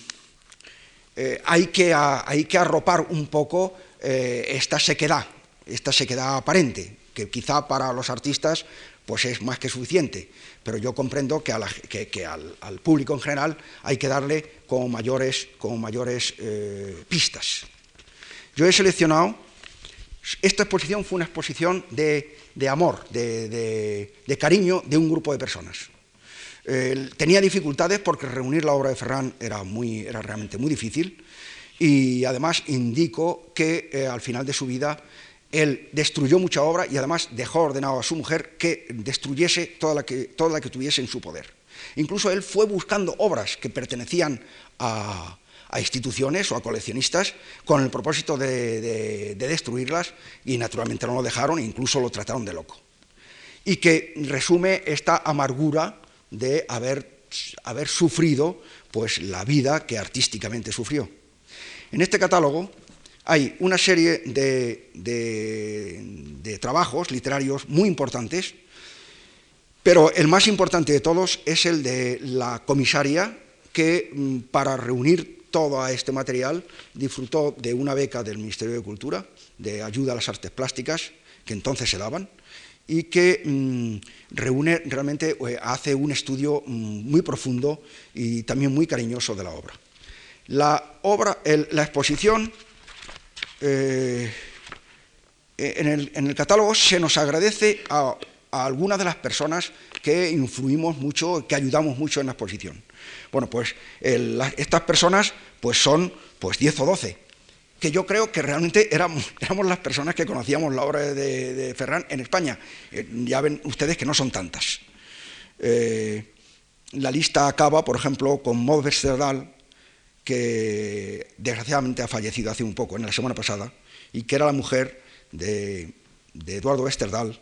eh, hay, que, hay, que, arropar un poco esta sequedad, esta sequedad aparente, que quizá para los artistas pues es más que suficiente, pero yo comprendo que, al, público en general hay que darle como mayores, mayores eh, pistas. Yo he seleccionado, esta exposición fue una exposición de, amor, de, cariño de un grupo de personas. tenía dificultades porque reunir la obra de Ferran era, muy, era realmente muy difícil y además indico que eh, al final de su vida él destruyó mucha obra y además dejó ordenado a su mujer que destruyese toda la que, tuviese en su poder. Incluso él fue buscando obras que pertenecían a, instituciones o a coleccionistas con el propósito de, destruirlas y naturalmente no lo dejaron e incluso lo trataron de loco. Y que resume esta amargura de haber, haber sufrido pues, la vida que artísticamente sufrió. En este catálogo hay una serie de, trabajos literarios muy importantes, pero el más importante de todos es el de la comisaria que mm, para reunir todo este material disfrutó de una beca del Ministerio de Cultura, de ayuda a las artes plásticas, que entonces se daban, y que mm, reúne realmente, eh, hace un estudio mm, muy profundo y también muy cariñoso de la obra. La, obra, la exposición eh, en, el, catálogo se nos agradece a, algunas de las personas que influimos mucho, que ayudamos mucho en la exposición. Bueno, pues estas personas pues son pues 10 o 12, que yo creo que realmente éramos, las personas que conocíamos la obra de, Ferran en España. Eh, ya ven ustedes que no son tantas. Eh, la lista acaba, por ejemplo, con Maud Westerdal, que desgraciadamente ha fallecido hace un poco, en la semana pasada, y que era la mujer de, Eduardo Westerdal,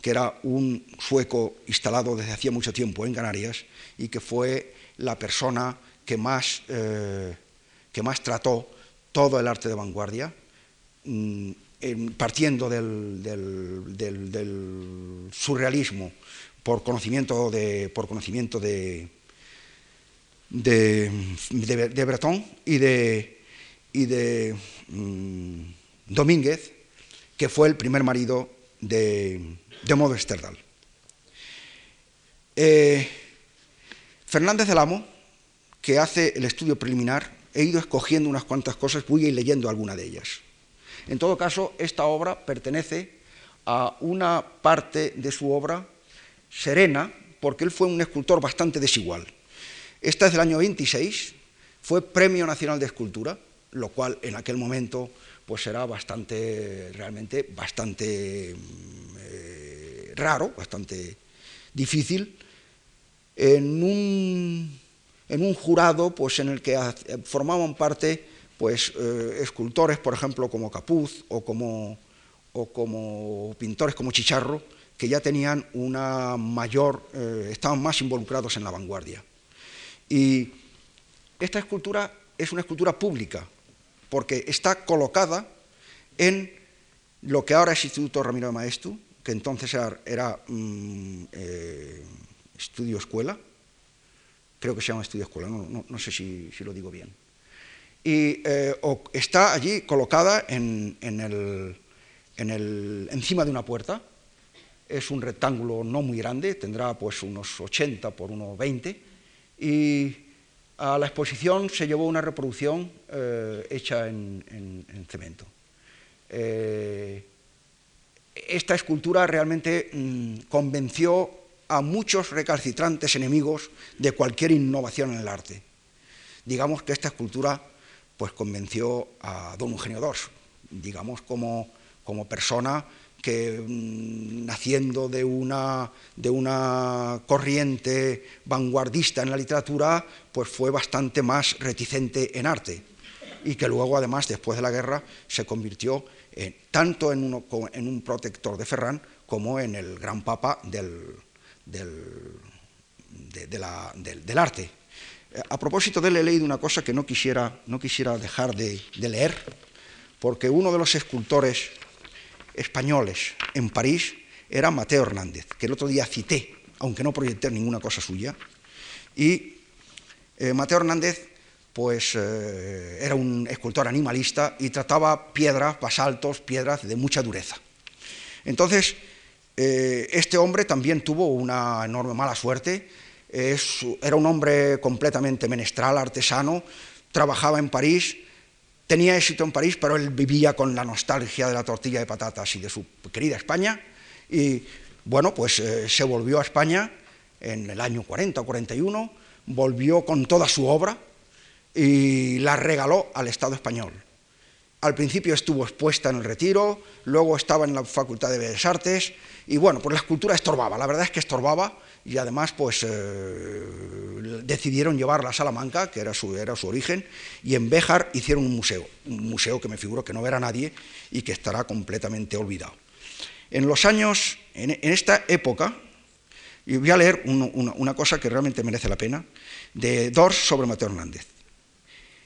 que era un sueco instalado desde hacía mucho tiempo en Canarias y que fue la persona que más, eh, que más trató todo el arte de vanguardia, mm, partiendo del, del, surrealismo por conocimiento de, por conocimiento de, de, de, y de, y de mm, Domínguez, que fue el primer marido de, de Modo Esterdal. Eh, Fernández del Amo, que hace el estudio preliminar, he ido escogiendo unas cuantas cosas, voy a ir leyendo alguna de ellas. En todo caso, esta obra pertenece a una parte de su obra serena, porque él fue un escultor bastante desigual. Esta es del año 26, fue Premio Nacional de Escultura, lo cual en aquel momento pues era bastante, realmente bastante mm, eh, raro, bastante difícil, en un, en un, jurado pues, en el que formaban parte pues, eh, escultores, por ejemplo, como Capuz o como, o como pintores como Chicharro, que ya tenían una mayor, eh, estaban más involucrados en la vanguardia. Y esta escultura es una escultura pública, porque está colocada en lo que ahora es Instituto Ramiro de Maestu, que entonces era, mm, eh, estudio escuela, creo que se llama estudio escuela, no, sé si, lo digo bien. Y eh, está allí colocada en, el, encima de una puerta, es un rectángulo no muy grande, tendrá pues unos 80 por unos 20, y a la exposición se llevó una reproducción eh, hecha en, cemento. Eh, esta escultura realmente mm, convenció a muchos recalcitrantes enemigos de cualquier innovación en el arte. Digamos que esta escultura pues convenció a don Eugenio II, digamos como, como persona que mm, naciendo de una, de una corriente vanguardista en la literatura, pues fue bastante más reticente en arte y que luego además después de la guerra se convirtió tanto en, un protector de Ferran como en el gran papa del, arte. Eh, a propósito de él he leído una cosa que no quisiera, no quisiera dejar de, leer, porque uno de los escultores españoles en París era Mateo Hernández, que el otro día cité, aunque no proyecté ninguna cosa suya, y eh, Mateo Hernández pues eh, era un escultor animalista y trataba piedras, basaltos, piedras de mucha dureza. Entonces, eh, este hombre también tuvo una enorme mala suerte, era un hombre completamente menestral, artesano, trabajaba en París, tenía éxito en París, pero él vivía con la nostalgia de la tortilla de patatas y de su querida España, y bueno, pues eh, se volvió a España en el año 40 o 41, volvió con toda su obra, y la regaló al Estado español. Al principio estuvo expuesta en el retiro, luego estaba en la Facultad de Bellas Artes y bueno, pues la escultura estorbaba, la verdad es que estorbaba y además pues eh, decidieron llevarla a Salamanca, que era su, era su origen, y en Béjar hicieron un museo, un museo que me figuro que no verá nadie y que estará completamente olvidado. En los años, en, esta época, y voy a leer una, una cosa que realmente merece la pena, de Dors sobre Mateo Hernández.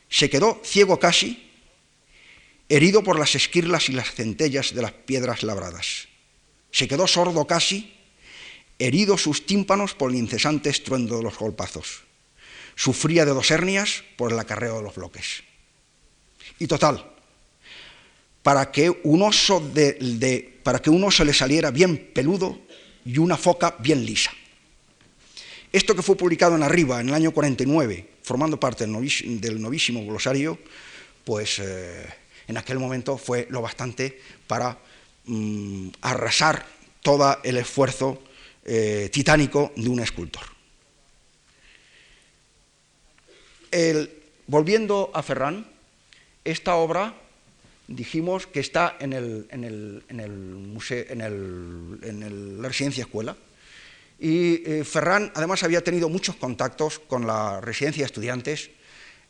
Se quedó ciego casi, herido por las esquirlas y las centellas de las piedras labradas. Se quedó sordo casi, herido sus tímpanos por el incesante estruendo de los golpazos. Sufría de dos hernias por el acarreo de los bloques. Y total, para que un oso, para que un oso le saliera bien peludo y una foca bien lisa. Esto que fue publicado en Arriba en el año 49, formando parte del, novísimo glosario, pues eh, en aquel momento fue lo bastante para mm, arrasar todo el esfuerzo eh, titánico de un escultor. volviendo a Ferran, esta obra dijimos que está en, museo, en la residencia escuela, y eh, Ferran además había tenido muchos contactos con la residencia de estudiantes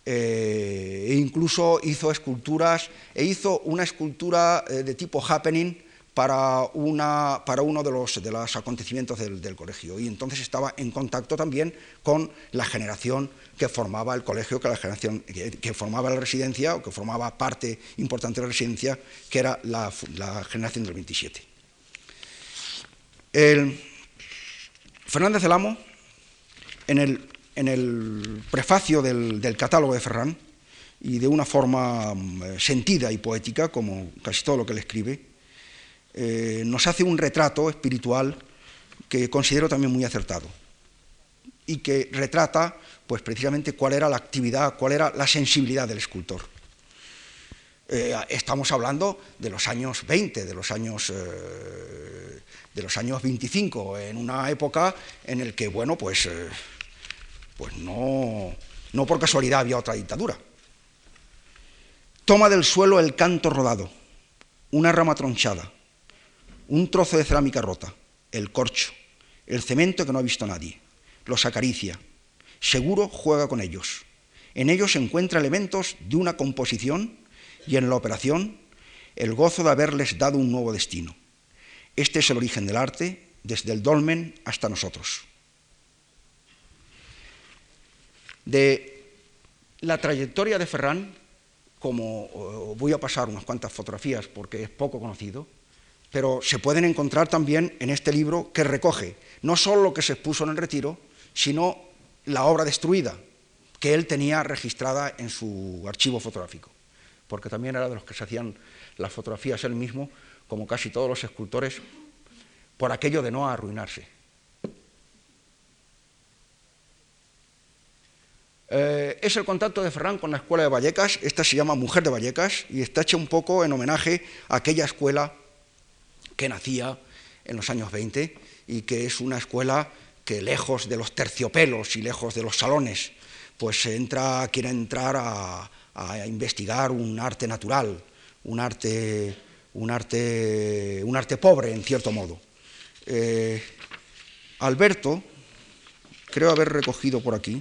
eh, e incluso hizo esculturas e hizo una escultura eh, de tipo happening para, una, para uno de los, acontecimientos del, colegio. Y entonces estaba en contacto también con la generación que formaba el colegio, que, la generación, que, formaba la residencia o que formaba parte importante de la residencia, que era la, generación del 27. El, Fernández del Amo, en, el prefacio del, catálogo de Ferran, y de una forma mm, sentida y poética, como casi todo lo que le escribe, eh, nos hace un retrato espiritual que considero también muy acertado y que retrata pues precisamente cuál era la actividad, cuál era la sensibilidad del escultor. Eh, estamos hablando de los años 20, de los años, eh, de los años 25, en una época en la que, bueno, pues, pues no, no por casualidad había otra dictadura. Toma del suelo el canto rodado, una rama tronchada, un trozo de cerámica rota, el corcho, el cemento que no ha visto nadie, los acaricia, seguro juega con ellos. En ellos encuentra elementos de una composición y en la operación el gozo de haberles dado un nuevo destino. Este es el origen del arte, desde el dolmen hasta nosotros. De la trayectoria de Ferran, como eh, voy a pasar unas cuantas fotografías porque es poco conocido, pero se pueden encontrar también en este libro que recoge no solo lo que se expuso en el retiro, sino la obra destruida que él tenía registrada en su archivo fotográfico, porque también era de los que se hacían las fotografías él mismo, como casi todos los escultores, por aquello de no arruinarse. Eh, es el contacto de Ferran con la escuela de Vallecas, esta se llama Mujer de Vallecas y está hecha un poco en homenaje a aquella escuela que nacía en los años 20 y que es una escuela que lejos de los terciopelos y lejos de los salones, pues entra, quiere entrar a, investigar un arte natural, un arte, un arte, un arte pobre, en cierto modo. Eh, Alberto, creo haber recogido por aquí,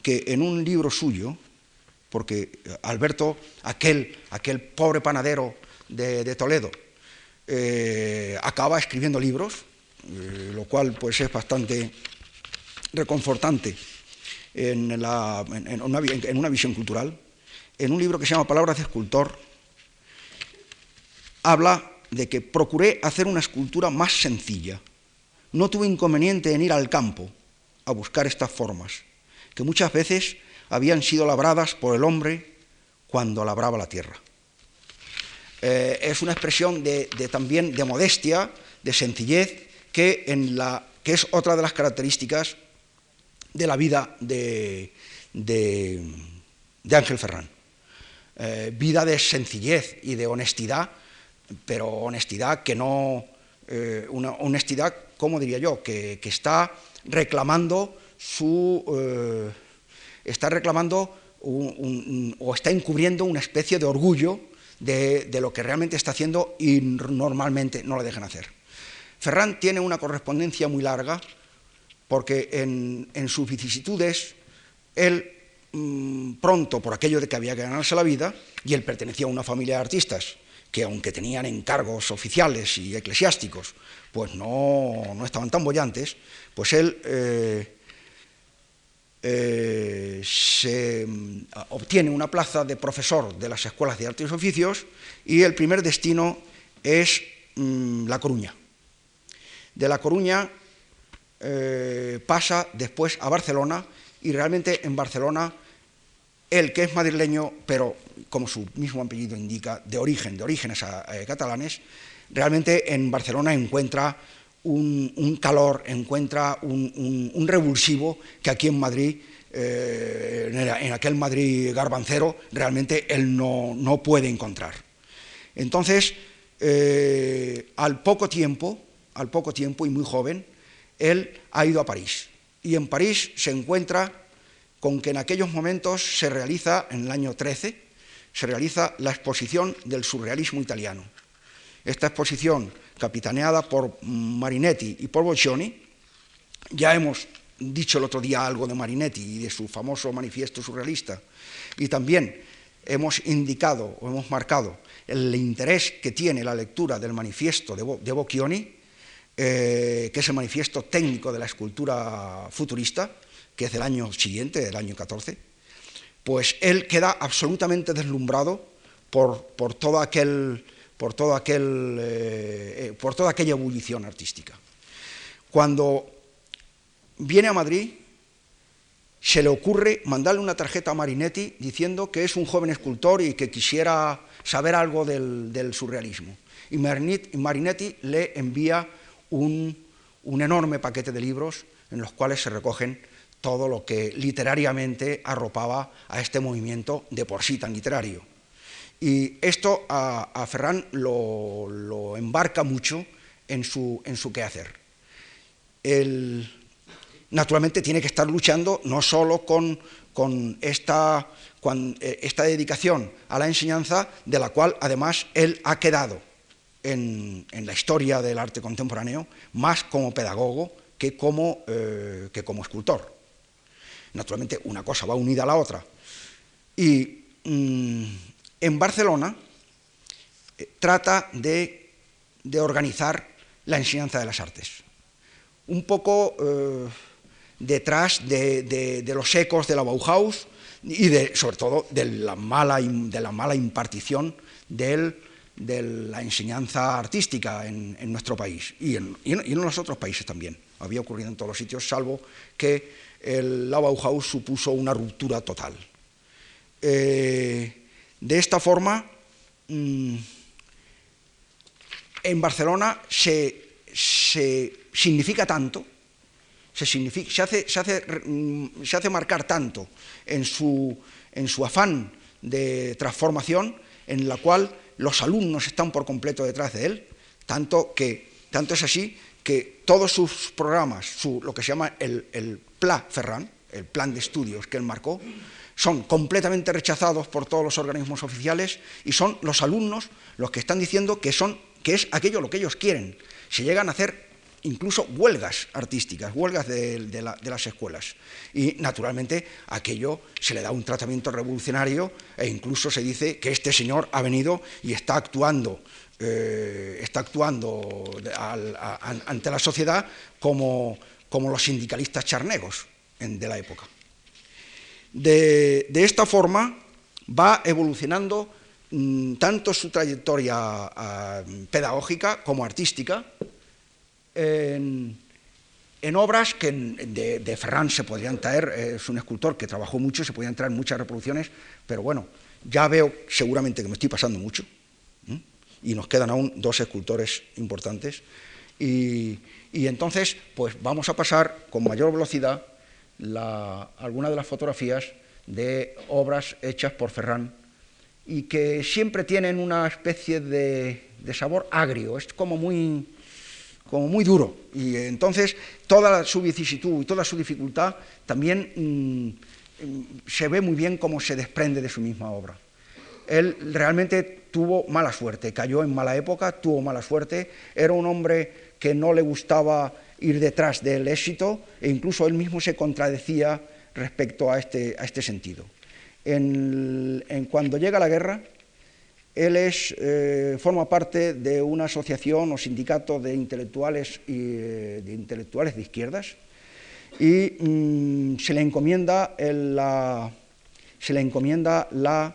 que en un libro suyo, porque Alberto, aquel, aquel pobre panadero de, Toledo, eh, acaba escribiendo libros, eh, lo cual pues es bastante reconfortante en, una, visión cultural. En un libro que se llama Palabras de escultor, habla de que procuré hacer una escultura más sencilla. No tuve inconveniente en ir al campo a buscar estas formas, que muchas veces habían sido labradas por el hombre cuando labraba la tierra. Eh, es una expresión de, también de modestia, de sencillez, que, en la, que es otra de las características de la vida de, Ángel Ferrán. Eh, vida de sencillez y de honestidad, pero honestidad que no, eh, una honestidad, como diría yo, que, está reclamando su, está reclamando o está encubriendo una especie de orgullo de, lo que realmente está haciendo y normalmente no lo dejan hacer. Ferran tiene una correspondencia muy larga porque en, sus vicisitudes él mm, pronto, por aquello de que había que ganarse la vida, y él pertenecía a una familia de artistas que aunque tenían encargos oficiales y eclesiásticos, pues no, estaban tan bollantes, pues él eh, eh, se, mm, obtiene una plaza de profesor de las escuelas de artes y oficios y el primer destino es mm, La Coruña. De La Coruña eh, pasa después a Barcelona y realmente en Barcelona él que es madrileño, pero como su mismo apellido indica, de origen, de orígenes eh, catalanes, realmente en Barcelona encuentra un, calor, encuentra un, revulsivo que aquí en Madrid, eh, en, aquel Madrid garbancero, realmente él no, puede encontrar. Entonces, al poco tiempo, al poco tiempo y muy joven, él ha ido a París. Y en París se encuentra con que en aquellos momentos se realiza, en el año 13, se realiza la exposición del surrealismo italiano. Esta exposición, capitaneada por Marinetti y por Boccioni, ya hemos dicho el otro día algo de Marinetti y de su famoso manifiesto surrealista, y también hemos indicado o hemos marcado el interés que tiene la lectura del manifiesto de, Boccioni eh, que es el manifiesto técnico de la escultura futurista, que es del año siguiente, del año 14, pues él queda absolutamente deslumbrado por, por, todo aquel, por, aquel, eh, eh, por toda aquella ebullición artística. Cuando viene a Madrid, se le ocurre mandarle una tarjeta a Marinetti diciendo que es un joven escultor y que quisiera saber algo del, surrealismo. Y Marinetti le envía un, un enorme paquete de libros en los cuales se recogen todo lo que literariamente arropaba a este movimiento de por sí tan literario. Y esto a, Ferran lo, embarca mucho en su, en su quehacer. naturalmente tiene que estar luchando no solo con, esta, eh, esta dedicación a la enseñanza, de la cual además él ha quedado en, la historia del arte contemporáneo, más como pedagogo que como, eh, que como escultor. Naturalmente, una cosa va unida a la otra. Y mm, en Barcelona eh, trata de, organizar la enseñanza de las artes. Un poco eh, detrás de, los ecos de la Bauhaus y sobre todo de la mala, de la mala impartición de la enseñanza artística en, nuestro país y en, y en los otros países también. Había ocurrido en todos los sitios, salvo que el, la Bauhaus supuso una ruptura total. Eh, de esta forma, mm, en Barcelona se, significa tanto, se, hace, marcar tanto en su, en su afán de transformación, en la cual los alumnos están por completo detrás de él, tanto que tanto es así que todos sus programas, lo que se llama el, el Pla Ferran, el plan de estudios que él marcó, son completamente rechazados por todos los organismos oficiales y son los alumnos los que están diciendo que, son, que es aquello lo que ellos quieren. Se llegan a hacer incluso huelgas artísticas, huelgas de, las escuelas. Y naturalmente aquello se le da un tratamiento revolucionario e incluso se dice que este señor ha venido y está actuando eh, está actuando ante la sociedad como, como los sindicalistas charnegos de la época. De, esta forma va evolucionando mm, tanto su trayectoria ah, pedagógica como artística en, obras que de, de, Ferran se podrían traer, es un escultor que trabajó mucho, se podían traer muchas reproducciones, pero bueno, ya veo seguramente que me estoy pasando mucho y nos quedan aún dos escultores importantes. Y, entonces, pues vamos a pasar con mayor velocidad algunas de las fotografías de obras hechas por Ferran y que siempre tienen una especie de, sabor agrio, es como muy, duro. Y entonces toda su vicisitud y toda su dificultad también mm, se ve muy bien cómo se desprende de su misma obra. Él realmente tuvo mala suerte, cayó en mala época, tuvo mala suerte, era un hombre que no le gustaba ir detrás del éxito e incluso él mismo se contradecía respecto a este, a este sentido. En, cuando llega la guerra, él es, eh, forma parte de una asociación o sindicato de intelectuales, y, eh, de, intelectuales de izquierdas y mm, se le encomienda la, se le encomienda la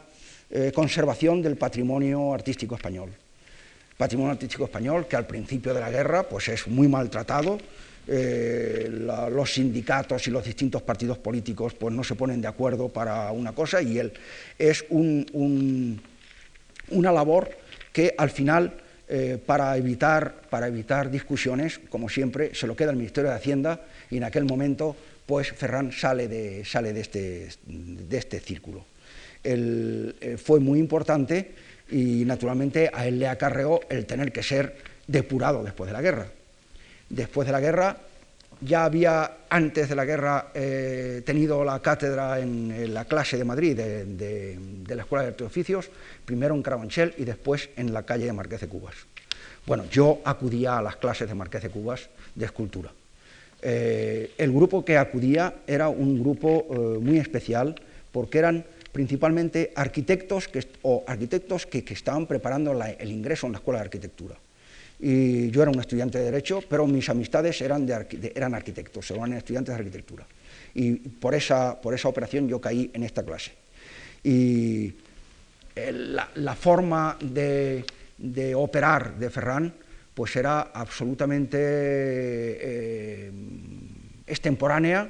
eh, conservación del patrimonio artístico español. Patrimonio artístico español que al principio de la guerra pues es muy maltratado, eh, los sindicatos y los distintos partidos políticos pues no se ponen de acuerdo para una cosa y él es una labor que al final eh, para, evitar, para evitar discusiones, como siempre, se lo queda el Ministerio de Hacienda y en aquel momento pues Ferran sale de, sale de, este, de este círculo. Eh, fue muy importante y naturalmente a él le acarreó el tener que ser depurado después de la guerra. Después de la guerra ya había antes de la guerra eh, tenido la cátedra en, la clase de Madrid de, la Escuela de Artes y Oficios, primero en Carabanchel y después en la calle de Marqués de Cubas. Bueno, yo acudía a las clases de Marqués de Cubas de escultura. Eh, el grupo que acudía era un grupo muy especial porque eran principalmente arquitectos que, o arquitectos que, estaban preparando el ingreso en la escuela de arquitectura. Y yo era un estudiante de Derecho, pero mis amistades eran, de, eran arquitectos, eran estudiantes de arquitectura. Y por esa, por esa operación yo caí en esta clase. Y eh, la, forma de, operar de Ferran pues era absolutamente eh, extemporánea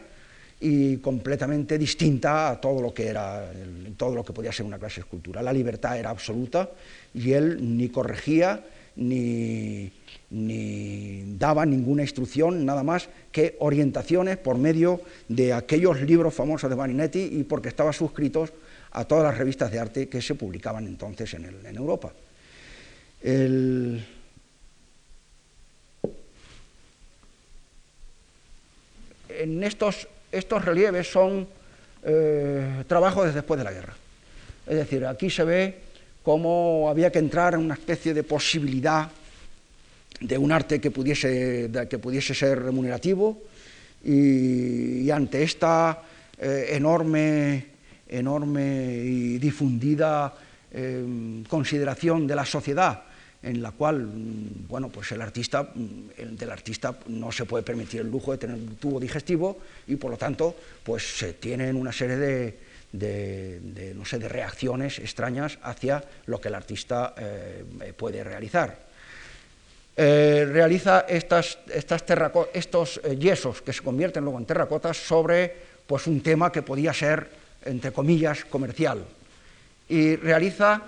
y completamente distinta a todo lo que era todo lo que podía ser una clase de escultura. La libertad era absoluta y él ni corregía ni, ni daba ninguna instrucción, nada más que orientaciones por medio de aquellos libros famosos de Marinetti y porque estaba suscritos a todas las revistas de arte que se publicaban entonces en, en Europa. El, en estos, estos relieves son eh, trabajos desde después de la guerra. Es decir, aquí se ve cómo había que entrar en una especie de posibilidad de un arte que pudiese, que pudiese ser remunerativo y, ante esta eh, enorme, enorme y difundida eh, consideración de la sociedad en la cual, mm, bueno, pues el artista, mm, del artista no se puede permitir el lujo de tener un tubo digestivo y por lo tanto, pues se tienen una serie de, no sé, de reacciones extrañas hacia lo que el artista eh, puede realizar. Eh, realiza estas estos eh, yesos que se convierten luego en terracotas sobre pues, un tema que podía ser, entre comillas, comercial. Y realiza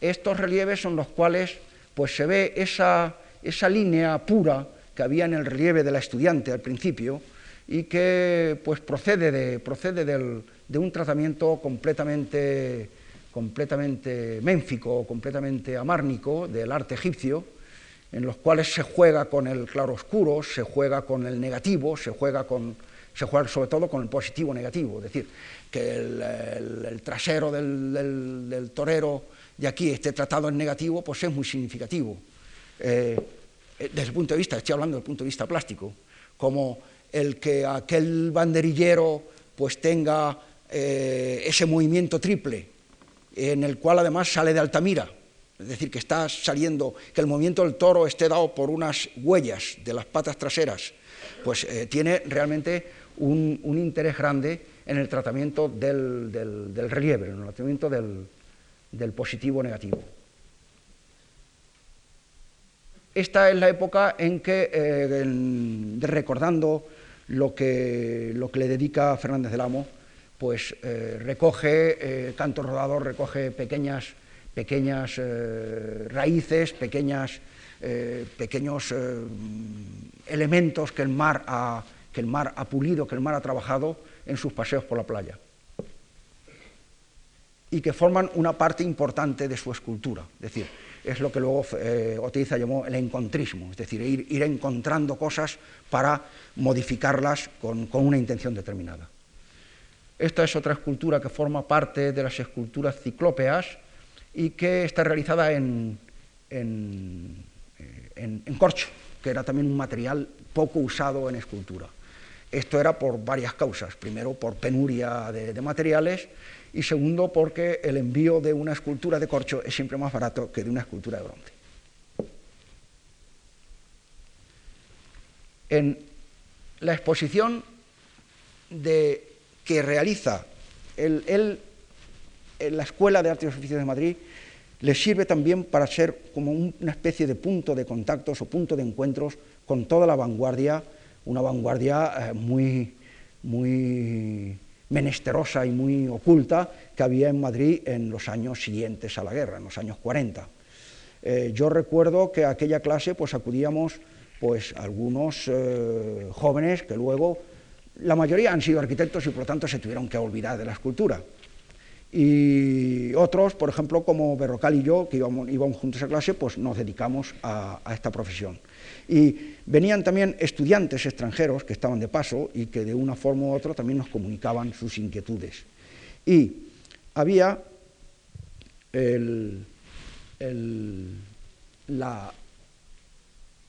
estos relieves en los cuales pues se ve esa, esa línea pura que había en el relieve de la estudiante al principio y que pues procede, de, procede de un tratamiento completamente, completamente ménfico, completamente amárnico del arte egipcio, en los cuales se juega con el claroscuro, se juega con el negativo, se juega, con, se juega sobre todo con el positivo negativo, es decir, que el, trasero del, del torero de aquí esté tratado en negativo, pues es muy significativo. Eh, eh, desde el punto de vista, estoy hablando del punto de vista plástico, como el que aquel banderillero pues tenga eh, ese movimiento triple, en el cual además sale de Altamira, es decir, que está saliendo, que el movimiento del toro esté dado por unas huellas de las patas traseras, pues tiene realmente un, interés grande en el tratamiento del, del relieve, en el tratamiento del, del positivo negativo. Esta es la época en que, eh, recordando lo que, lo que, le dedica Fernández del Amo, pues eh, recoge, eh, Canto Rodador recoge pequeñas, pequeñas raíces, pequeñas, pequeños elementos que el, mar ha, que el mar ha pulido, que el mar ha trabajado en sus paseos por la playa y que forman una parte importante de su escultura. Es decir, es lo que luego eh, Oteiza llamó el encontrismo, es decir, ir, encontrando cosas para modificarlas con, una intención determinada. Esta es otra escultura que forma parte de las esculturas ciclópeas y que está realizada en, en, eh, corcho, que era también un material poco usado en escultura. Esto era por varias causas. Primero, por penuria de materiales y segundo porque el envío de una escultura de corcho es siempre más barato que de una escultura de bronce. En la exposición de, que realiza en la Escuela de Artes y de Madrid le sirve también para ser como una especie de punto de contactos o punto de encuentros con toda la vanguardia, una vanguardia eh, muy, muy menesterosa y muy oculta que había en Madrid en los años siguientes a la guerra, en los años 40. Eh, yo recuerdo que a aquella clase pues acudíamos pues algunos eh, jóvenes que luego, la mayoría han sido arquitectos y por lo tanto se tuvieron que olvidar de la escultura. Y otros, por ejemplo, como Berrocal y yo, que íbamos, juntos a clase, pues nos dedicamos a esta profesión. Y venían también estudiantes extranjeros que estaban de paso y que de una forma u otra también nos comunicaban sus inquietudes. Y había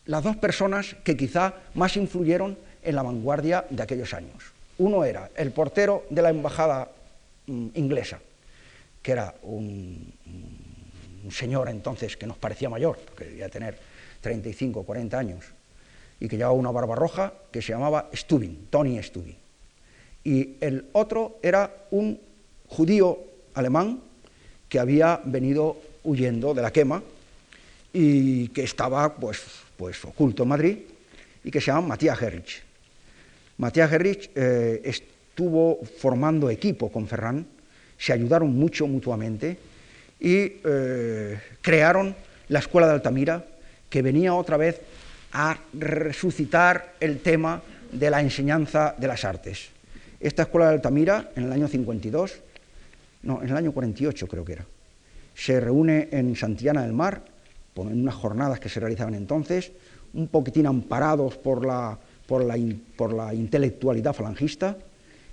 las dos personas que quizá más influyeron en la vanguardia de aquellos años. Uno era el portero de la embajada mm, inglesa, que era un, un, señor entonces que nos parecía mayor, porque debía tener 35 o 40 años, y que llevaba una barba roja que se llamaba Stubin, Tony Stubin. Y el otro era un judío alemán que había venido huyendo de la quema y que estaba pues, pues oculto en Madrid y que se llama Matías Gerrich. Matías Gerrich eh, estuvo formando equipo con Ferran, se ayudaron mucho mutuamente y eh, crearon la Escuela de Altamira, que venía otra vez a resucitar el tema de la enseñanza de las artes. Esta Escuela de Altamira, en el año 52, no, en el año 48 creo que era, se reúne en Santillana del Mar, en unas jornadas que se realizaban entonces, un poquitín amparados por la, por la, por la intelectualidad falangista,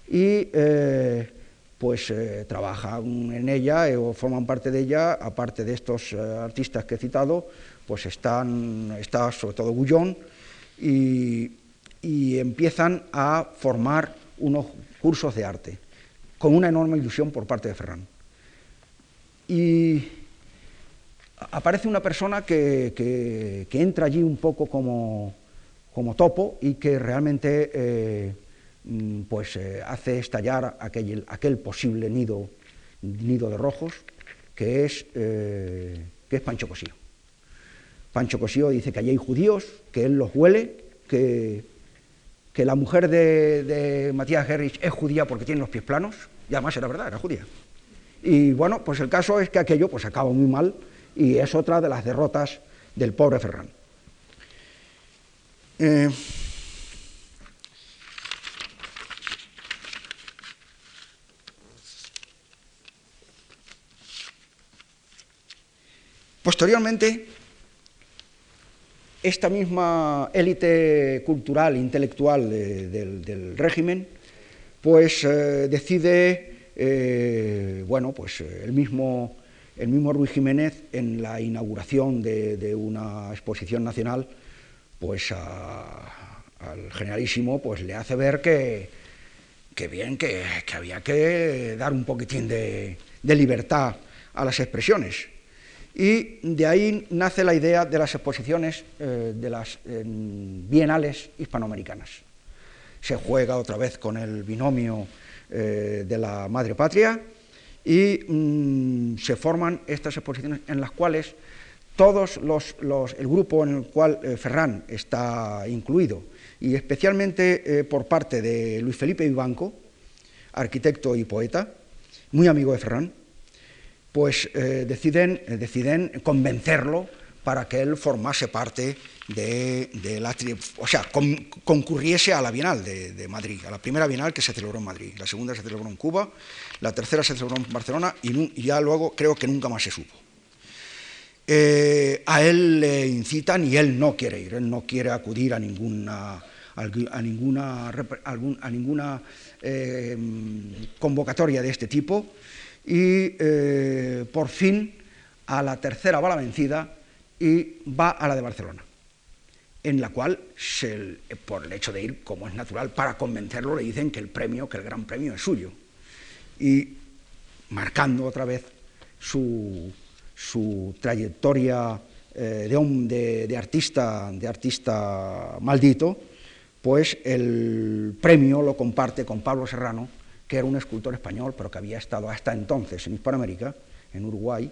y eh, pues eh, trabajan en ella eh, o forman parte de ella, aparte de estos artistas que he citado, pues están, está sobre todo Gullón, y, empiezan a formar unos cursos de arte, con una enorme ilusión por parte de Ferran. Y aparece una persona que, entra allí un poco como, topo y que realmente eh, mm, pues, eh, hace estallar aquel, aquel posible nido, nido, de rojos, que es, eh, que es Pancho Cosío. Pancho Cosío dice que allí hay judíos, que él los huele, que, que la mujer de, Matías Gerrich es judía porque tiene los pies planos, y además era verdad, era judía. Y bueno, pues el caso es que aquello pues acaba muy mal y es otra de las derrotas del pobre Ferran. Eh, posteriormente, esta misma élite cultural, intelectual del, régimen, pues eh, decide, eh, bueno, pues el mismo el mismo Ruiz Jiménez, en la inauguración de, una exposición nacional, pues al generalísimo pues, le hace ver que, bien, que, había que dar un poquitín de, libertad a las expresiones. Y de ahí nace la idea de las exposiciones eh, de las bienales hispanoamericanas. Se juega otra vez con el binomio eh, de la madre patria y mm, se forman estas exposiciones en las cuales todos los, el grupo en el cual eh, Ferran está incluido, y especialmente por parte de Luis Felipe Vivanco, arquitecto y poeta, muy amigo de Ferran, pues eh, deciden, deciden convencerlo para que él formase parte de, la, o sea, concurriese a la Bienal de, Madrid, a la primera Bienal que se celebró en Madrid, la segunda se celebró en Cuba, la tercera se celebró en Barcelona y, ya luego creo que nunca más se supo. Eh, a él le incitan y él no quiere ir, él no quiere acudir a ninguna, a ninguna, a ninguna eh, convocatoria de este tipo y eh, por fin a la tercera va la vencida y va a la de Barcelona, en la cual, por el hecho de ir, como es natural, para convencerlo, le dicen que el premio, que el gran premio es suyo. Y marcando otra vez su, trayectoria eh, de, artista, de artista maldito, pues el premio lo comparte con Pablo Serrano, que era un escultor español, pero que había estado hasta entonces en Hispanoamérica, en Uruguay,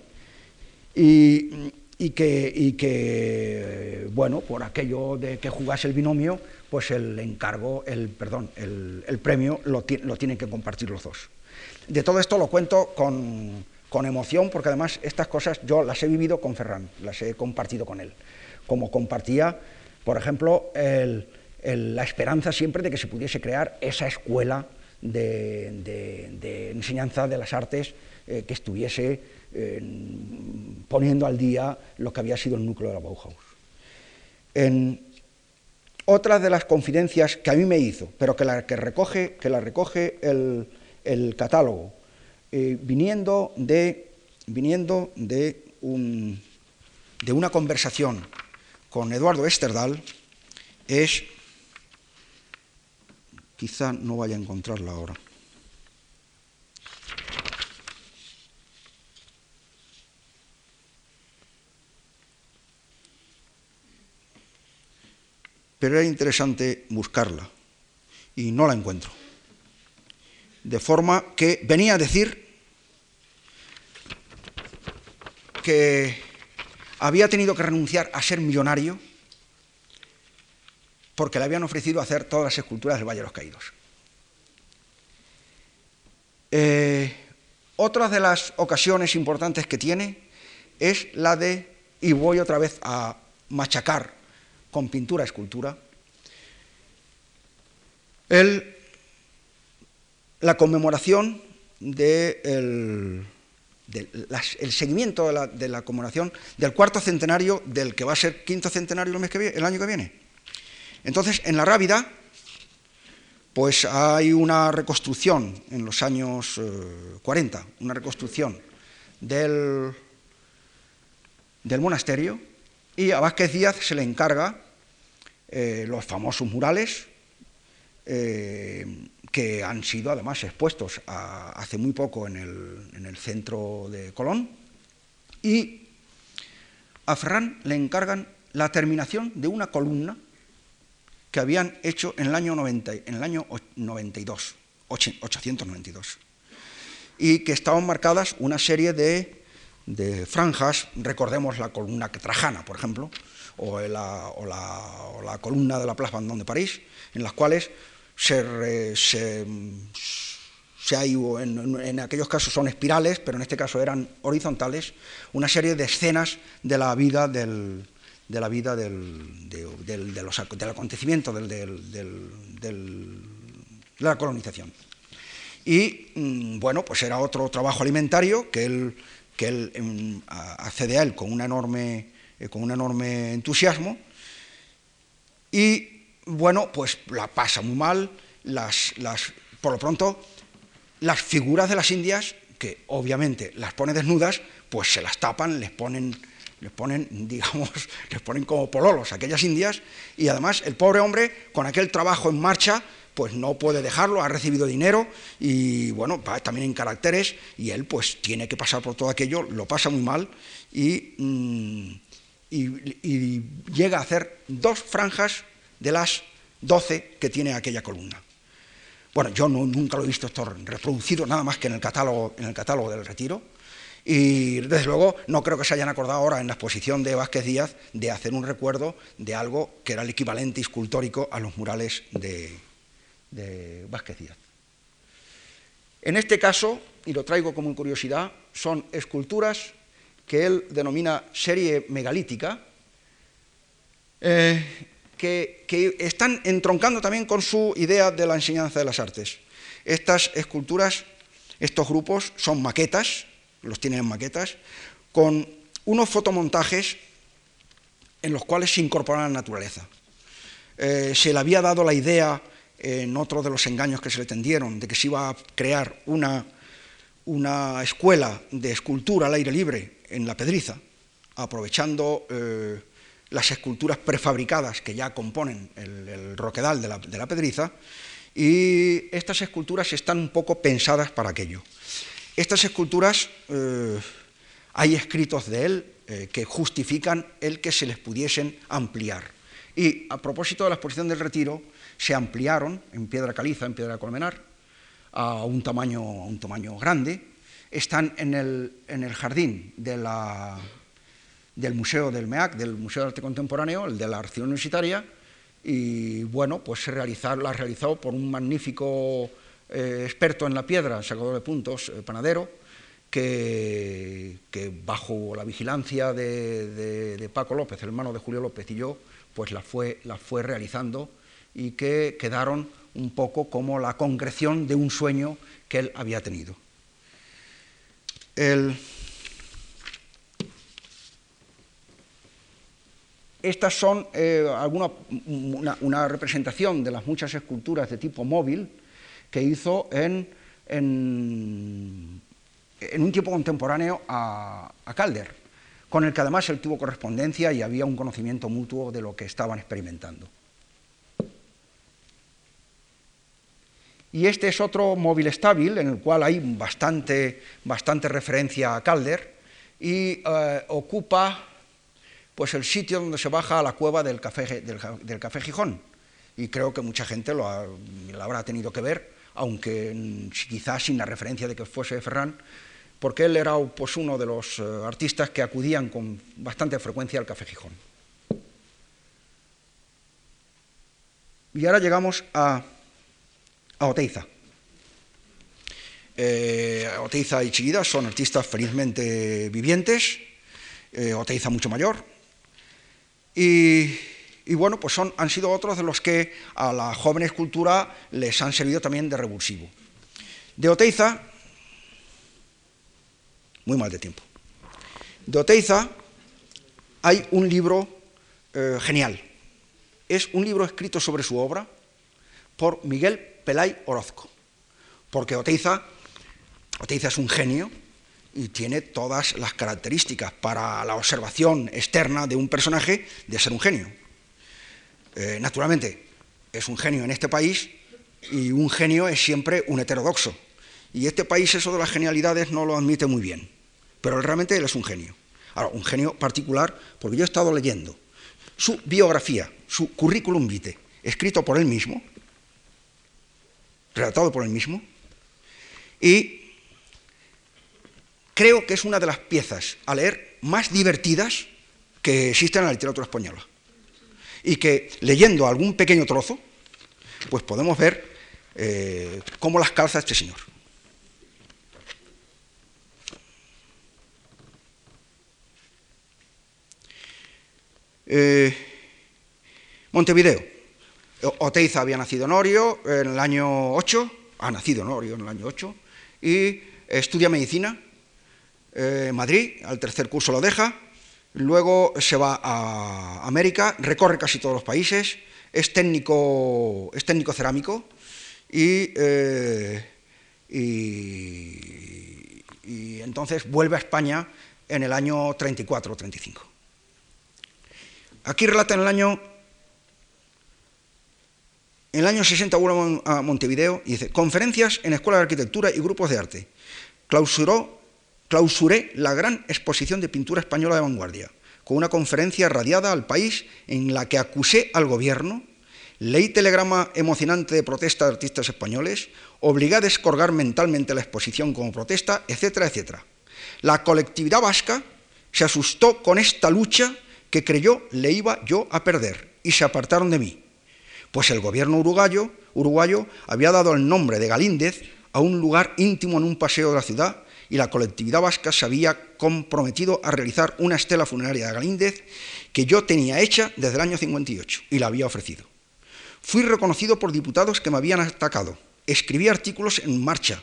y que, bueno, por aquello de que jugase el binomio, pues el encargo, el, perdón, el, premio lo, tienen que compartir los dos. De todo esto lo cuento con, emoción, porque además estas cosas yo las he vivido con Ferran, las he compartido con él, como compartía, por ejemplo, la esperanza siempre de que se pudiese crear esa escuela de, enseñanza de las artes eh, que estuviese poniendo al día lo que había sido el núcleo de la Bauhaus. En otra de las confidencias que a mí me hizo, pero que la, que recoge, que la recoge el, catálogo, eh, viniendo, de, viniendo de, un, de una conversación con Eduardo Esterdal, es, quizá no vaya a encontrarla ahora, pero era interesante buscarla y no la encuentro. De forma que venía a decir que había tenido que renunciar a ser millonario porque le habían ofrecido hacer todas las esculturas del Valle de los Caídos. Eh, otra de las ocasiones importantes que tiene es la de, y voy otra vez a machacar con pintura, escultura, el, la conmemoración del el seguimiento de la, de conmemoración del cuarto centenario del que va a ser quinto centenario el año que viene. Entonces, en la Rábida, pues hay una reconstrucción en los años 40, eh, una reconstrucción del, del monasterio, y a Vázquez Díaz se le encarga eh, los famosos murales eh, que han sido además expuestos hace muy poco en el, centro de Colón, y a Ferran le encargan la terminación de una columna que habían hecho en el año, 90, en el año 92, 892, y que estaban marcadas una serie de, franjas, recordemos la columna trajana, por ejemplo, o la, o la columna de la Plaza Vendôme de París, en las cuales se, se, en, aquellos casos son espirales, pero en este caso eran horizontales, una serie de escenas de la vida del, de la vida del, del acontecimiento de la colonización. Y mm, bueno, pues era otro trabajo alimentario que él, que él em, accede a él con, enorme, eh, con un enorme entusiasmo. Y bueno, pues la pasa muy mal, las, las, por lo pronto, las figuras de las indias, que obviamente las pone desnudas, pues se las tapan, les ponen, les ponen, digamos, les ponen como pololos aquellas indias, y además el pobre hombre, con aquel trabajo en marcha, pues no puede dejarlo, ha recibido dinero y bueno, va también en caracteres y él pues tiene que pasar por todo aquello, lo pasa muy mal y, mm, llega a hacer dos franjas de las 12 que tiene aquella columna. Bueno, yo nunca lo he visto esto reproducido nada más que en el catálogo, en el catálogo del retiro. Y desde luego no creo que se hayan acordado ahora en la exposición de Vázquez Díaz de hacer un recuerdo de algo que era el equivalente escultórico a los murales de, de Vázquez Díaz. En este caso, y lo traigo como curiosidad, son esculturas que él denomina serie megalítica, eh, que, están entroncando también con su idea de la enseñanza de las artes. Estas esculturas, estos grupos son maquetas, los tienen en maquetas, con unos fotomontajes en los cuales se incorpora la naturaleza. Eh, se le había dado la idea en otro de los engaños que se le tendieron de que se iba a crear una, una escuela de escultura al aire libre en la Pedriza, aprovechando eh, las esculturas prefabricadas que ya componen el, roquedal de la, pedriza, y estas esculturas están un poco pensadas para aquello. Estas esculturas, eh, hay escritos de él eh, que justifican el que se les pudiesen ampliar. Y a propósito de la exposición del retiro, se ampliaron en piedra caliza, en piedra colmenar, a un tamaño, un tamaño grande. Están en el, en el jardín del Museo del MEAC, del Museo de Arte Contemporáneo, el de la Arción Universitaria, y bueno, pues se realizar, la realizó por un magnífico eh, experto en la piedra, sacador de puntos, eh, panadero, que, bajo la vigilancia de, Paco López, el hermano de Julio López y yo, pues la fue, realizando y que quedaron un poco como la concreción de un sueño que él había tenido. Estas son eh, una, representación de las muchas esculturas de tipo móvil que hizo en, un tiempo contemporáneo a, Calder, con el que además él tuvo correspondencia y había un conocimiento mutuo de lo que estaban experimentando. Y este es otro móvil estable en el cual hay bastante, referencia a Calder y eh, ocupa pues el sitio donde se baja a la cueva del Café, del, café Gijón. Y creo que mucha gente lo, habrá tenido que ver, aunque quizás sin la referencia de que fuese Ferran, porque él era pues, uno de los eh, artistas que acudían con bastante frecuencia al Café Gijón. Y ahora llegamos a, a Oteiza. Eh, Oteiza y Chillida son artistas felizmente vivientes, eh, Oteiza mucho mayor, y, bueno, pues son, han sido otros de los que a la joven escultura les han servido también de revulsivo. De Oteiza, muy mal de tiempo, de Oteiza hay un libro eh, genial, es un libro escrito sobre su obra por Miguel Pelay Orozco, porque Oteiza, Oteiza es un genio y tiene todas las características para la observación externa de un personaje de ser un genio. Eh, naturalmente, es un genio en este país y un genio es siempre un heterodoxo. Y este país eso de las genialidades no lo admite muy bien, pero realmente él es un genio. Ahora, un genio particular, porque yo he estado leyendo su biografía, su currículum vitae, escrito por él mismo, relatado por él mismo, y creo que es una de las piezas a leer más divertidas que existen en la literatura española. Y que leyendo algún pequeño trozo, pues podemos ver eh, cómo las calza este señor. Eh, Montevideo. Oteiza había nacido en Orio en el año 8, ha nacido en Orio en el año 8, y estudia medicina en eh, Madrid, al tercer curso lo deja, luego se va a América, recorre casi todos los países, es técnico, es cerámico y, eh, y entonces vuelve a España en el año 34 o 35. Aquí relata en el año en el año 60 vuelve a Montevideo y dice, conferencias en escuelas de arquitectura y grupos de arte. Clausuró, clausuré la gran exposición de pintura española de vanguardia, con una conferencia radiada al país en la que acusé al gobierno, leí telegrama emocionante de protesta de artistas españoles, obligué a descorgar mentalmente la exposición como protesta, etcétera, etcétera. La colectividad vasca se asustó con esta lucha que creyó le iba yo a perder y se apartaron de mí. Pues el gobierno uruguayo, uruguayo había dado el nombre de Galíndez a un lugar íntimo en un paseo de la ciudad y la colectividad vasca se había comprometido a realizar una estela funeraria de Galíndez que yo tenía hecha desde el año 58 y la había ofrecido. Fui reconocido por diputados que me habían atacado. Escribí artículos en marcha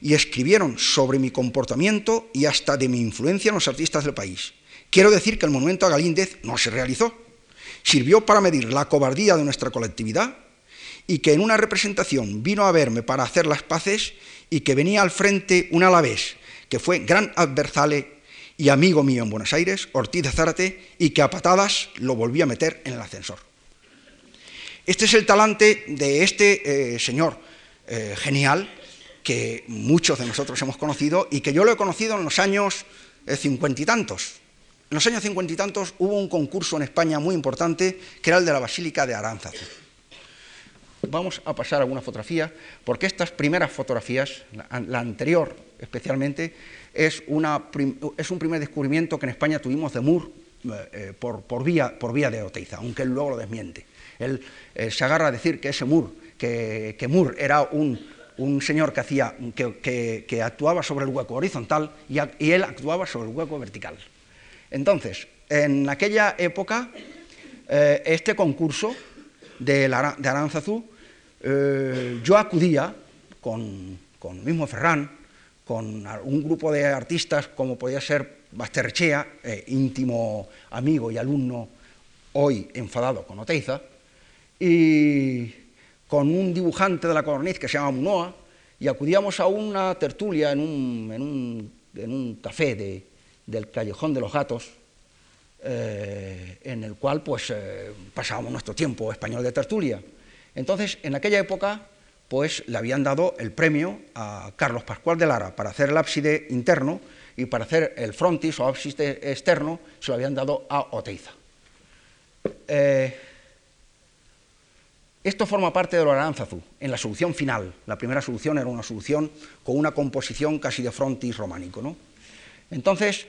y escribieron sobre mi comportamiento y hasta de mi influencia en los artistas del país. Quiero decir que el monumento a Galíndez no se realizó. Sirvió para medir la cobardía de nuestra colectividad y que en una representación vino a verme para hacer las paces y que venía al frente un alavés que fue gran adversale y amigo mío en Buenos Aires, Ortiz de Zárate, y que a patadas lo volví a meter en el ascensor. Este es el talante de este eh, señor eh, genial que muchos de nosotros hemos conocido y que yo lo he conocido en los años eh, cincuenta y tantos, en los años cincuenta y tantos hubo un concurso en España muy importante que era el de la Basílica de Aránzazu. Vamos a pasar alguna fotografía, porque estas primeras fotografías, la, anterior especialmente, es, un primer descubrimiento que en España tuvimos de Moore eh, por, vía, de Oteiza, aunque él luego lo desmiente. Él eh, se agarra a decir que ese Moore, que, Moore era un, señor que, actuaba sobre el hueco horizontal y él actuaba sobre el hueco vertical. Entonces, en aquella época, eh, este concurso de, eh, yo acudía con, con mismo Ferrán, con un grupo de artistas como podía ser Basterchea, eh, íntimo amigo y alumno, hoy enfadado con Oteiza, y con un dibujante de la Corniz que se llama Munoa, y acudíamos a una tertulia en un, en un café de, del Callejón de los Gatos, eh, en el cual pues eh, pasábamos nuestro tiempo español de tertulia. Entonces, en aquella época, pues le habían dado el premio a Carlos Pascual de Lara para hacer el ábside interno y para hacer el frontis o ábside externo se lo habían dado a Oteiza. Eh, esto forma parte de lo Aranzazu, en la solución final. La primera solución era una solución con una composición casi de frontis románico. ¿no? Entonces,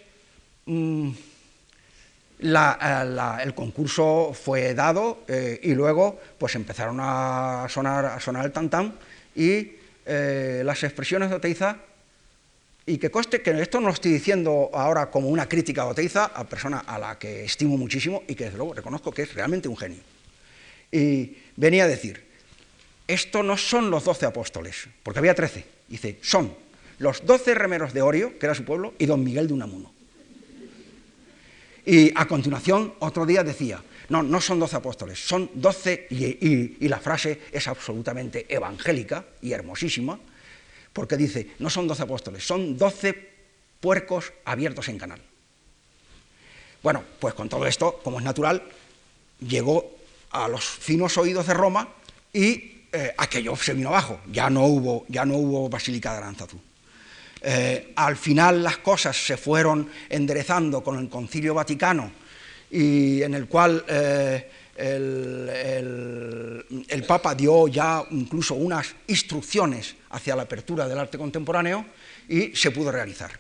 Eh, el concurso fue dado eh, y luego pues empezaron a sonar, a sonar el tantam y eh, las expresiones de Oteiza, y que coste que esto no lo estoy diciendo ahora como una crítica a Oteiza, a persona a la que estimo muchísimo y que desde luego reconozco que es realmente un genio. Y venía a decir, esto no son los doce apóstoles, porque había trece, dice, son los doce remeros de Orio, que era su pueblo, y don Miguel de Unamuno. Y a continuación, otro día decía, no, no son doce apóstoles, son doce, y, la frase es absolutamente evangélica y hermosísima, porque dice, no son doce apóstoles, son doce puercos abiertos en canal. Bueno, pues con todo esto, como es natural, llegó a los finos oídos de Roma y eh, aquello se vino abajo, ya no hubo, ya no hubo Basílica de Aranzazú. Eh, al final las cosas se fueron enderezando con el Concilio Vaticano y en el cual eh, el, el, Papa dio ya incluso unas instrucciones hacia la apertura del arte contemporáneo y se pudo realizar.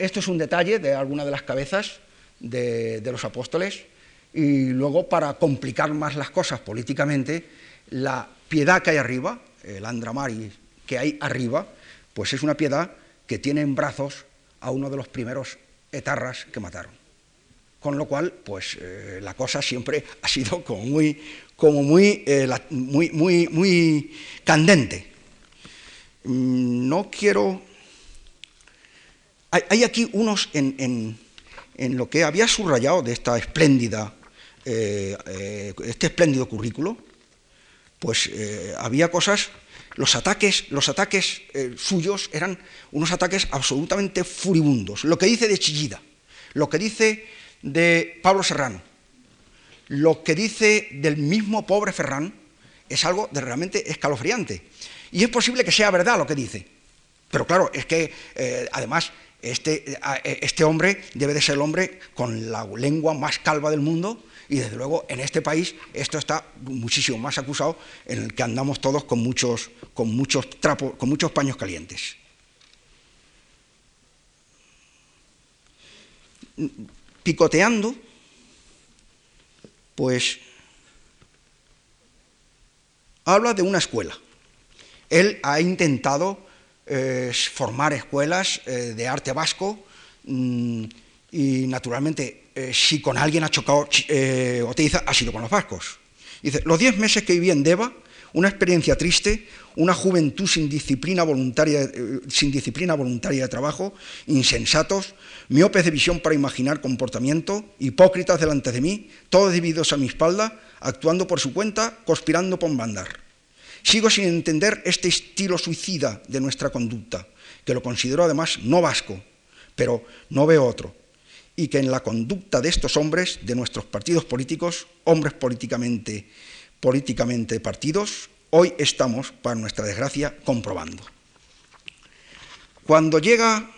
Esto es un detalle de alguna de las cabezas de, los apóstoles y luego para complicar más las cosas políticamente, la piedad que hay arriba, el Andramari que hay arriba, pues es una piedad que tiene en brazos a uno de los primeros etarras que mataron. Con lo cual, pues eh, la cosa siempre ha sido como muy, como muy, eh, muy, muy, muy candente. Mm, no quiero... Hay, aquí unos en en lo que había subrayado de esta espléndida, eh, eh, este espléndido currículo, pues eh, había cosas, los ataques, los ataques suyos eran unos ataques absolutamente furibundos. Lo que dice de Chillida, lo que dice de Pablo Serrano, lo que dice del mismo pobre Ferrán, es algo de realmente escalofriante. Y es posible que sea verdad lo que dice. Pero claro, es que además este, este, hombre debe de ser el hombre con la lengua más calva del mundo y desde luego en este país esto está muchísimo más acusado en el que andamos todos con muchos, con muchos trapos, con muchos paños calientes. Picoteando, pues habla de una escuela. Él ha intentado formar escuelas eh, de arte vasco mm, y naturalmente eh, si con alguien ha chocado eh, Oteiza ha sido con los vascos. Dice, los diez meses que viví en Deva, una experiencia triste, una juventud sin disciplina voluntaria, sin disciplina voluntaria de trabajo, insensatos, miopes de visión para imaginar comportamiento, hipócritas delante de mí, todos divididos a mi espalda, actuando por su cuenta, conspirando por mandar. Sigo sin entender este estilo suicida de nuestra conducta, que lo considero además no vasco, pero no veo otro, y que en la conducta de estos hombres, de nuestros partidos políticos, hombres políticamente, partidos, hoy estamos, para nuestra desgracia, comprobando. Cuando llega,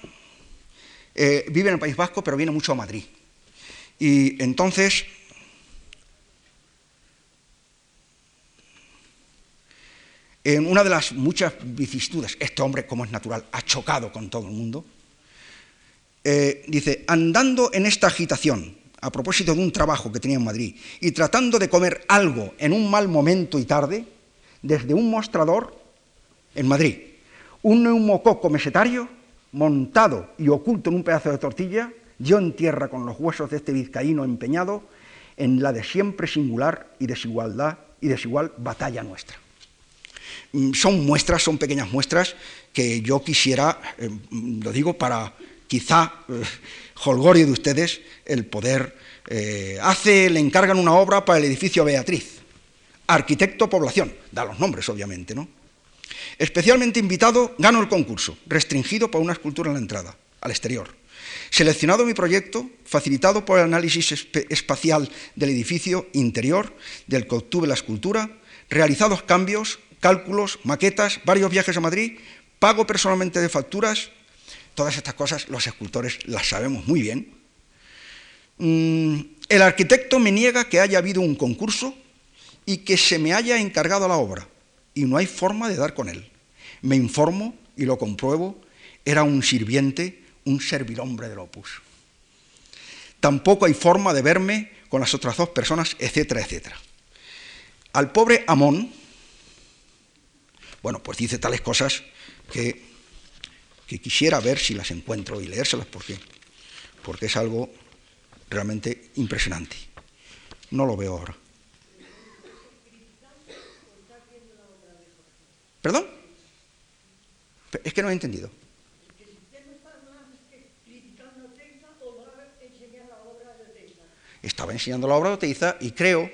eh, vive en el País Vasco, pero viene mucho a Madrid. Y entonces En una de las muchas vicisitudes, este hombre, como es natural, ha chocado con todo el mundo, eh, dice, andando en esta agitación, a propósito de un trabajo que tenía en Madrid, y tratando de comer algo en un mal momento y tarde, desde un mostrador en Madrid, un neumococo mesetario, montado y oculto en un pedazo de tortilla, dio en tierra con los huesos de este vizcaíno empeñado en la de siempre singular y desigualdad y desigual batalla nuestra. Mm, son muestras, son pequeñas muestras que yo quisiera, eh, lo digo para quizá eh, holgorio de ustedes, el poder. Eh, hace, le encargan una obra para el edificio Beatriz, arquitecto población, da los nombres obviamente, ¿no? Especialmente invitado, gano el concurso, restringido por una escultura en la entrada, al exterior. Seleccionado mi proyecto, facilitado por el análisis espacial del edificio interior, del que obtuve la escultura, realizados cambios, cálculos, maquetas, varios viajes a Madrid, pago personalmente de facturas, todas estas cosas los escultores las sabemos muy bien. Mm, el arquitecto me niega que haya habido un concurso y que se me haya encargado la obra, y no hay forma de dar con él. Me informo y lo compruebo, era un sirviente, un servilhombre del opus. Tampoco hay forma de verme con las otras dos personas, etcétera, etcétera. Al pobre Amón, Bueno, pues dice tales cosas que, que quisiera ver si las encuentro y leérselas, porque, porque es algo realmente impresionante. No lo veo ahora. ¿Perdón? Es que no he entendido. Estaba enseñando la obra de Oteiza y creo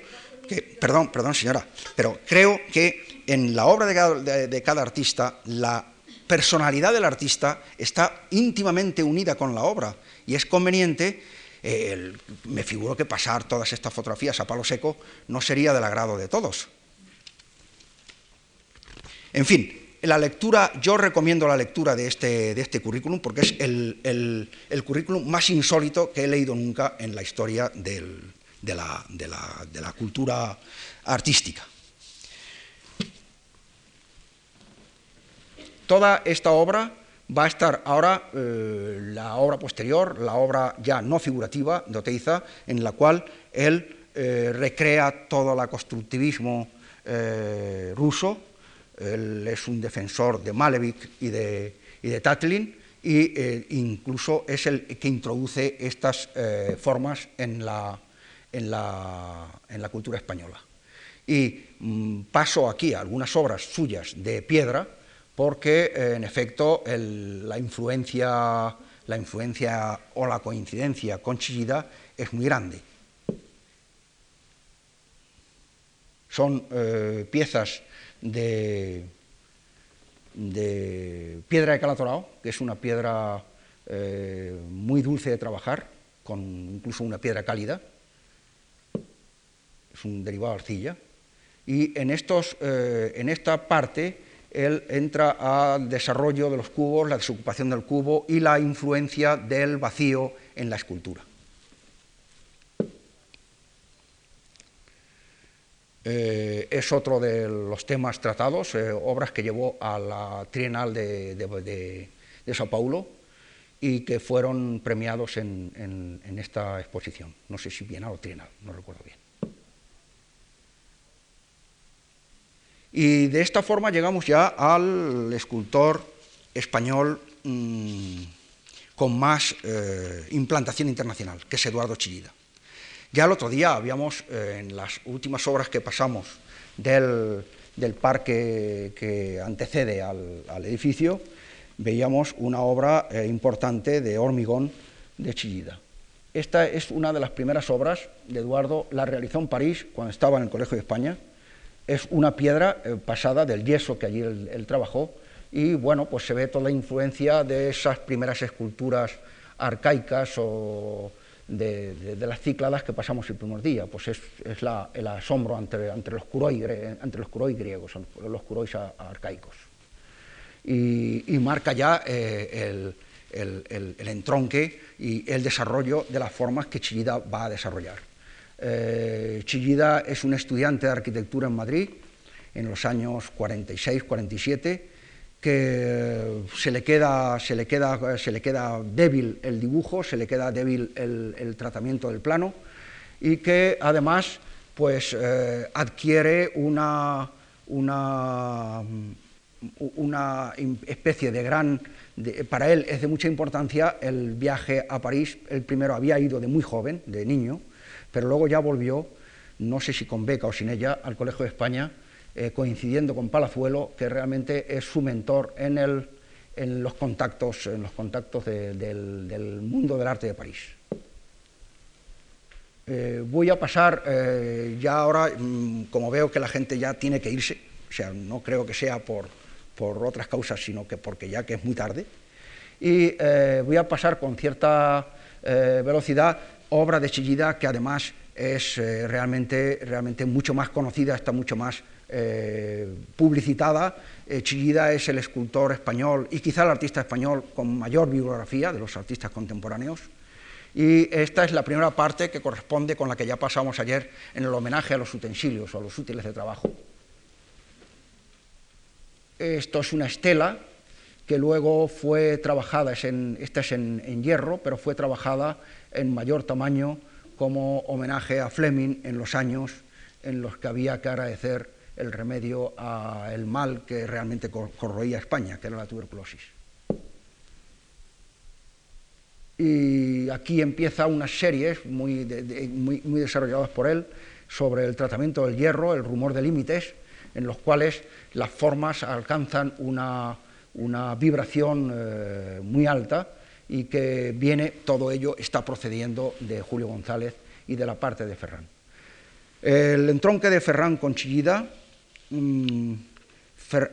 que, perdón, perdón señora, pero creo que en la obra de cada, artista la personalidad del artista está íntimamente unida con la obra y es conveniente, eh, me figuro que pasar todas estas fotografías a palo seco no sería del agrado de todos. En fin, la lectura, yo recomiendo la lectura de este, de este currículum porque es el, currículum más insólito que he leído nunca en la historia de, la, de, la, cultura artística. Toda esta obra va a estar ahora, eh, la obra posterior, la obra ya no figurativa de Oteiza, en la cual él eh, recrea todo el constructivismo eh, ruso, él es un defensor de Malevich y de, y Tatlin, eh, incluso es el que introduce estas formas en la, en, la, cultura española. Y mm, paso aquí a algunas obras suyas de piedra, porque eh, en efecto la, influencia, o la coincidencia con Chillida es muy grande. Son piezas de, piedra de calatorao, que es una piedra eh, muy dulce de trabajar, con incluso una piedra cálida, es un derivado de arcilla, y en, estos, eh, en esta parte él entra al desarrollo de los cubos, la desocupación del cubo y la influencia del vacío en la escultura. Eh, es otro de los temas tratados, eh, obras que llevó a la Trienal de, Sao Paulo y que fueron premiados en, esta exposición. No sé si Bienal o Trienal, no recuerdo bien. Y de esta forma llegamos ya al escultor español mm, con más eh, implantación internacional, que es Eduardo Chillida. Ya el otro día habíamos, eh, en las últimas obras que pasamos del, parque que antecede al, edificio, veíamos una obra eh, importante de hormigón de Chillida. Esta es una de las primeras obras de Eduardo, la realizó en París cuando estaba en el Colegio de España. Es una piedra eh, pasada del yeso que allí él, trabajó y bueno, pues se ve toda la influencia de esas primeras esculturas arcaicas o de, las cícladas que pasamos el primer día, pues es, el asombro entre, los curois, entre los griegos, los curois arcaicos. Y, marca ya eh, el, entronque y el desarrollo de las formas que Chillida va a desarrollar. Eh, Chillida es un estudiante de arquitectura en Madrid en los años 46-47 que se le, queda, se, le queda, se le queda débil el dibujo, se le queda débil el, tratamiento del plano y que además pues, eh, adquiere una, una, una, especie de gran... para él es de mucha importancia el viaje a París. El primero había ido de muy joven, de niño, pero luego ya volvió, no sé si con beca o sin ella, al Colegio de España eh, coincidiendo con Palazuelo, que realmente es su mentor en, los contactos, del, mundo del arte de París. Eh, voy a pasar eh, ya ahora, mm, como veo que la gente ya tiene que irse, o sea, no creo que sea por, por otras causas, sino que porque ya que es muy tarde, y voy a pasar con cierta velocidad obra de Chillida que además es realmente, realmente mucho más conocida, está mucho más eh, publicitada. Eh, Chillida es el escultor español y quizá el artista español con mayor bibliografía de los artistas contemporáneos. Y esta es la primera parte que corresponde con la que ya pasamos ayer en el homenaje a los utensilios o a los útiles de trabajo. Esto es una estela que luego fue trabajada, esta es en hierro, pero fue trabajada en mayor tamaño como homenaje a Fleming en los años en los que había que agradecer el remedio al mal que realmente corroía España, que era la tuberculosis. Y aquí empieza unas series muy, muy, desarrolladas por él sobre el tratamiento del hierro, el rumor de límites, en los cuales las formas alcanzan una, vibración eh, muy alta y que viene, todo ello está procediendo de Julio González y de la parte de Ferrán. El entronque de Ferrán con Chillida, mm,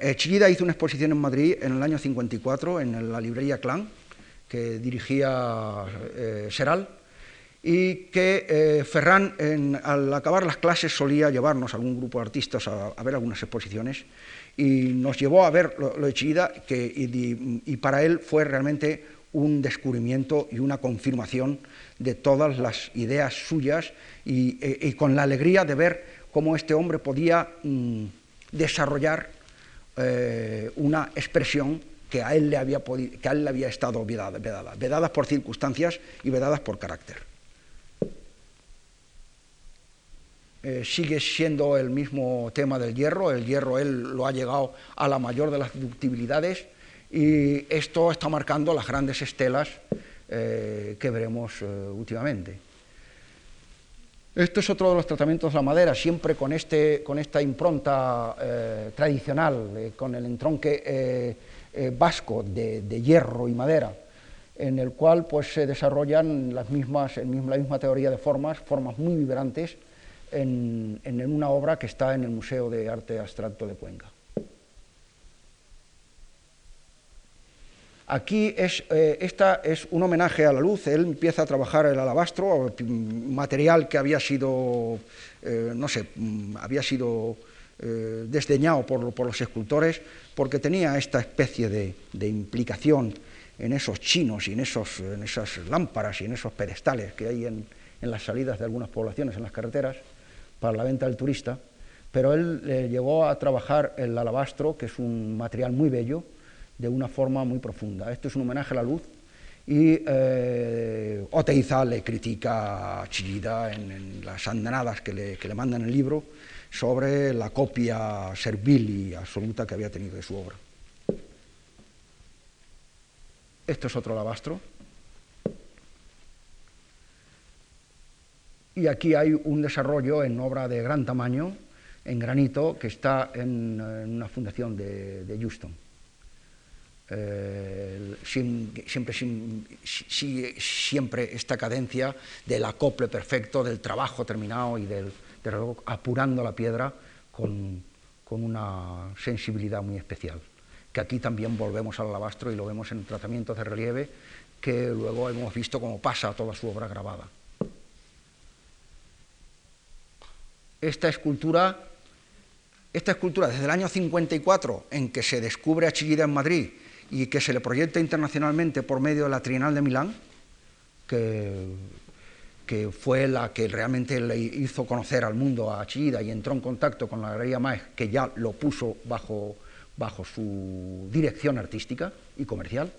eh, Chillida hizo una exposición en Madrid en el año 54 en la librería Clan, que dirigía eh, Seral, y que eh, Ferrán, al acabar las clases, solía llevarnos a algún grupo de artistas a, ver algunas exposiciones y nos llevó a ver lo, de Chillida, que, y, para él fue realmente un descubrimiento y una confirmación de todas las ideas suyas y, e, con la alegría de ver cómo este hombre podía mm, desarrollar eh, una expresión que a él le había, que a él le había estado vedada, vedadas por circunstancias y vedadas por carácter. Eh, sigue siendo el mismo tema del hierro, el hierro él lo ha llegado a la mayor de las ductibilidades y esto está marcando las grandes estelas eh, que veremos eh, últimamente. Esto es otro de los tratamientos de la madera, siempre con, este, con esta impronta tradicional, con el entronque vasco de, hierro y madera, en el cual pues, se desarrollan las mismas, la misma teoría de formas, formas muy vibrantes, en, una obra que está en el Museo de Arte Abstracto de Cuenca. Aquí es, eh, esta es un homenaje a la luz, él empieza a trabajar el alabastro, material que había sido, eh, no sé, mm, había sido eh, desdeñado por, los escultores, porque tenía esta especie de, implicación en esos chinos y en, esos, en, esas lámparas y en esos pedestales que hay en las salidas de algunas poblaciones, en las carreteras para la venta del turista, pero él llegó a trabajar el alabastro, que es un material muy bello, de una forma muy profunda. Esto es un homenaje a la luz y eh, Oteiza le critica a Chillida en, las andanadas que le, que le mandan el libro sobre la copia servil y absoluta que había tenido de su obra. Esto es otro alabastro. Y aquí hay un desarrollo en obra de gran tamaño, en granito, que está en, una fundación de, Houston. Eh, siempre, siempre esta cadencia del acople perfecto, del trabajo terminado y del, apurando la piedra con, con, una sensibilidad muy especial. Que aquí también volvemos al alabastro y lo vemos en tratamientos de relieve que luego hemos visto cómo pasa toda su obra grabada. esta escultura, esta escultura desde el año 54, en que se descubre a Chillida en Madrid y que se le proyecta internacionalmente por medio de la Trienal de Milán, que, que fue la que realmente le hizo conocer al mundo a Chillida y entró en contacto con la Galería Maes, que ya lo puso bajo, bajo su dirección artística y comercial.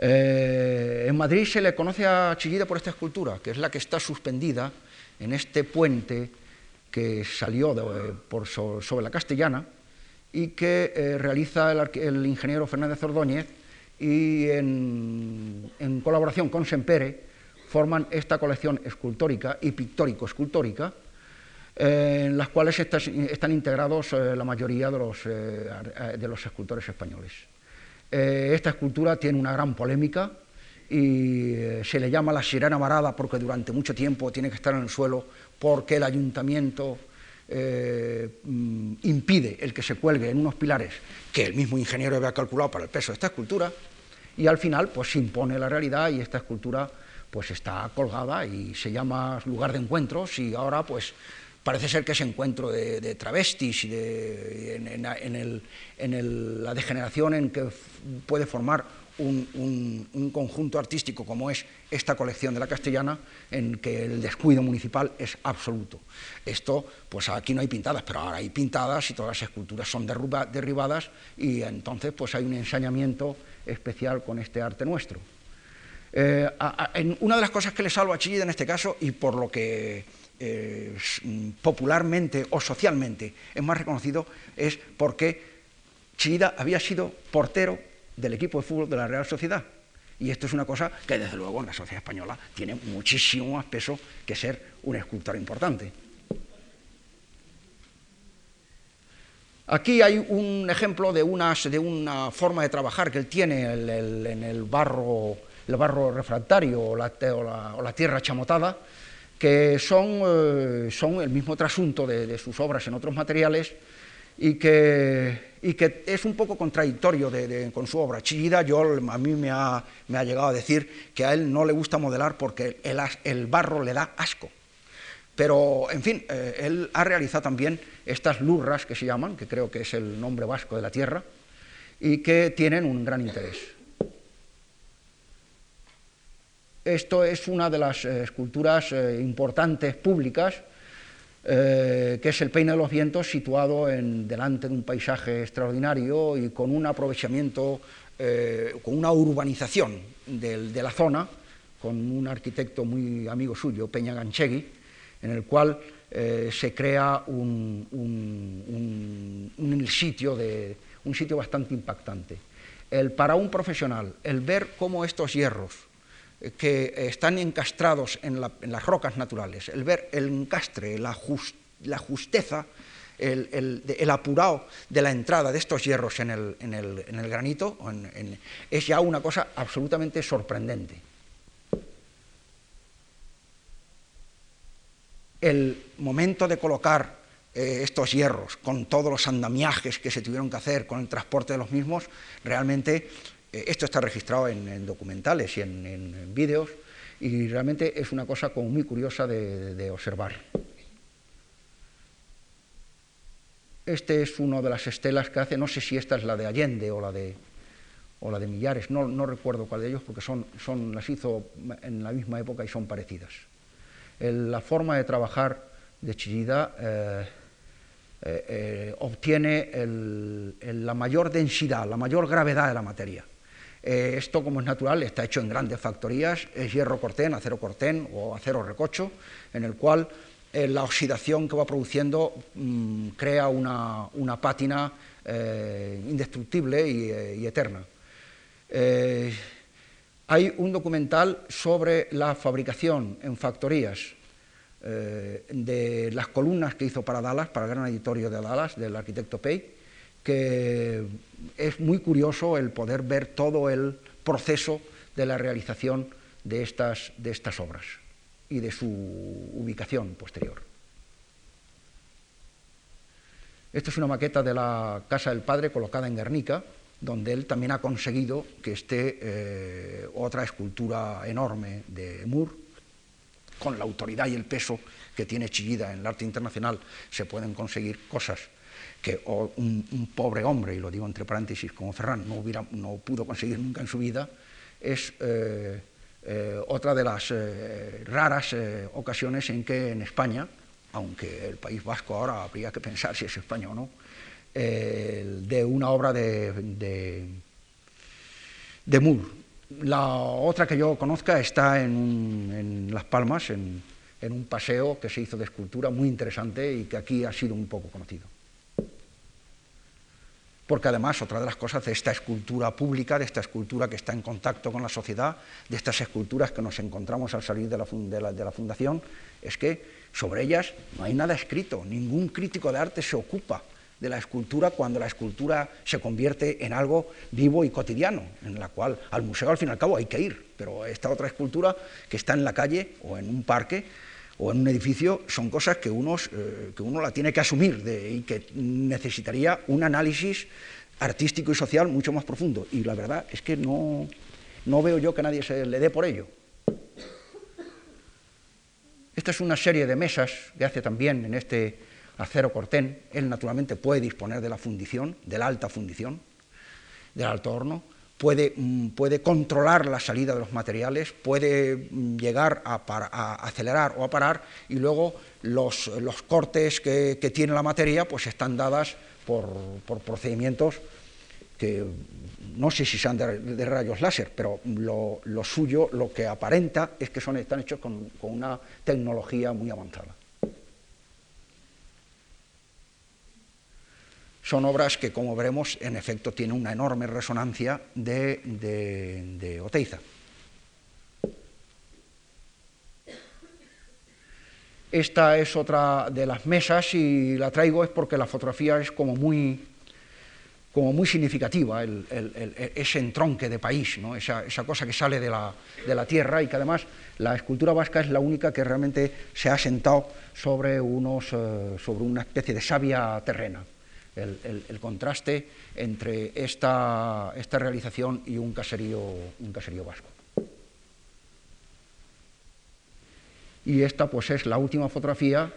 Eh, en Madrid se le conoce a Chillida por esta escultura, que es la que está suspendida en este puente que salió por sobre la castellana y que eh, realiza el, ingeniero Fernández Ordóñez y en, colaboración con Sempere forman esta colección escultórica y pictórico-escultórica eh, en las cuales están integrados eh, la mayoría de los, de los escultores españoles. esta escultura tiene una gran polémica y se le llama la sirena varada porque durante mucho tiempo tiene que estar en el suelo porque el ayuntamiento eh, mm, impide el que se cuelgue en unos pilares que el mismo ingeniero había calculado para el peso de esta escultura, y al final pues se impone la realidad y esta escultura pues está colgada y se llama lugar de encuentros y ahora pues parece ser que ese encuentro de, travestis y de, en, la degeneración en que puede formar un, conjunto artístico como es esta colección de la castellana, en que el descuido municipal es absoluto. Esto, pues aquí no hay pintadas, pero ahora hay pintadas y todas las esculturas son derribadas y entonces pues hay un ensañamiento especial con este arte nuestro. Eh, una de las cosas que le salvo a Chillida en este caso, y por lo que eh, popularmente o socialmente es más reconocido es porque Chillida había sido portero del equipo de fútbol de la Real Sociedad. Y esto es una cosa que desde luego en la sociedad española tiene muchísimo más peso que ser un escultor importante. Aquí hay un ejemplo de, de una forma de trabajar que él tiene en el barro, el barro refractario o la, tierra chamotada, que son, eh, son el mismo trasunto de, sus obras en otros materiales y que, y que es un poco contradictorio con su obra. Chillida, yo, a mí me ha, me ha, llegado a decir que a él no le gusta modelar porque el, el barro le da asco. Pero, en fin, eh, él ha realizado también estas lurras que se llaman, que creo que es el nombre vasco de la tierra, y que tienen un gran interés. Esto es una de las eh, esculturas eh, importantes públicas, que es el Peine de los Vientos, situado en, delante de un paisaje extraordinario y con un aprovechamiento, con una urbanización de, la zona, con un arquitecto muy amigo suyo, Peña Ganchegui, en el cual eh, se crea un, sitio de, un sitio bastante impactante. El, para un profesional, el ver cómo estos hierros eh, que están encastrados en, las rocas naturales, el ver el encastre, la, justeza, el, apurado de la entrada de estos hierros en el, granito, es ya una cosa absolutamente sorprendente. el momento de colocar eh, estos hierros, con todos los andamiajes que se tuvieron que hacer, con el transporte de los mismos, realmente esto está registrado en, documentales y en, vídeos, y realmente es una cosa como muy curiosa de, observar. Este es uno de las estelas que hace, no sé si esta es la de Allende o la de, o la de Millares, no, recuerdo cuál de ellos, porque son, las hizo en la misma época y son parecidas la forma de trabajar de Chillida eh, eh, eh, obtiene la mayor densidad, la mayor gravedad de la materia. Esto, como es natural, está hecho en grandes factorías, es hierro cortén, acero cortén o acero recocho, en el cual la oxidación que va produciendo mm, crea una, pátina indestructible y, eterna. Hay un documental sobre la fabricación en factorías eh, de las columnas que hizo para Dallas, para el gran editorio de Dallas, del arquitecto Pei, que es muy curioso el poder ver todo el proceso de la realización de estas, de estas obras y de su ubicación posterior. Esta es una maqueta de la Casa del Padre colocada en Guernica, donde él también ha conseguido que esté eh, otra escultura enorme de Moore, con la autoridad y el peso que tiene Chillida en el arte internacional, se pueden conseguir cosas que un, pobre hombre, y lo digo entre paréntesis como Ferran, no, hubiera, no pudo conseguir nunca en su vida, es eh, eh, otra de las raras ocasiones en que en España, aunque el País Vasco ahora habría que pensar si es España o no, de una obra de, de, Moore. La otra que yo conozca está en, Las Palmas, en, un paseo que se hizo de escultura muy interesante y que aquí ha sido un poco conocido. Porque además, otra de las cosas de esta escultura pública, de esta escultura que está en contacto con la sociedad, de estas esculturas que nos encontramos al salir de la, fundación, es que sobre ellas no hay nada escrito, ningún crítico de arte se ocupa de la escultura cuando la escultura se convierte en algo vivo y cotidiano, en la cual al museo al fin y al cabo hay que ir, pero esta otra escultura que está en la calle o en un parque o en un edificio son cosas que, eh, que uno la tiene que asumir y que necesitaría un análisis artístico y social mucho más profundo. Y la verdad es que no, no veo yo que nadie se le dé por ello. Esta es una serie de mesas que hace también en este acero cortén, él naturalmente puede disponer de la fundición, de la alta fundición, del alto horno, puede, mm, puede controlar la salida de los materiales, puede mm, llegar a, acelerar o a parar y luego los, cortes que, tiene la materia pues están dadas por, procedimientos que no sé si sean de, rayos láser, pero lo, suyo, lo que aparenta es que son, están hechos con una tecnología muy avanzada. Son obras que, como veremos, en efecto tienen una enorme resonancia de, Oteiza. Esta es otra de las mesas y la traigo es porque la fotografía es como muy, como muy significativa, ese entronque de país, esa, cosa que sale de la, de la, tierra y que además la escultura vasca es la única que realmente se ha sentado sobre, unos, eh, sobre una especie de savia terrena. El, contraste entre esta, realización y un caserío, un caserío vasco. Y esta pues es la última fotografía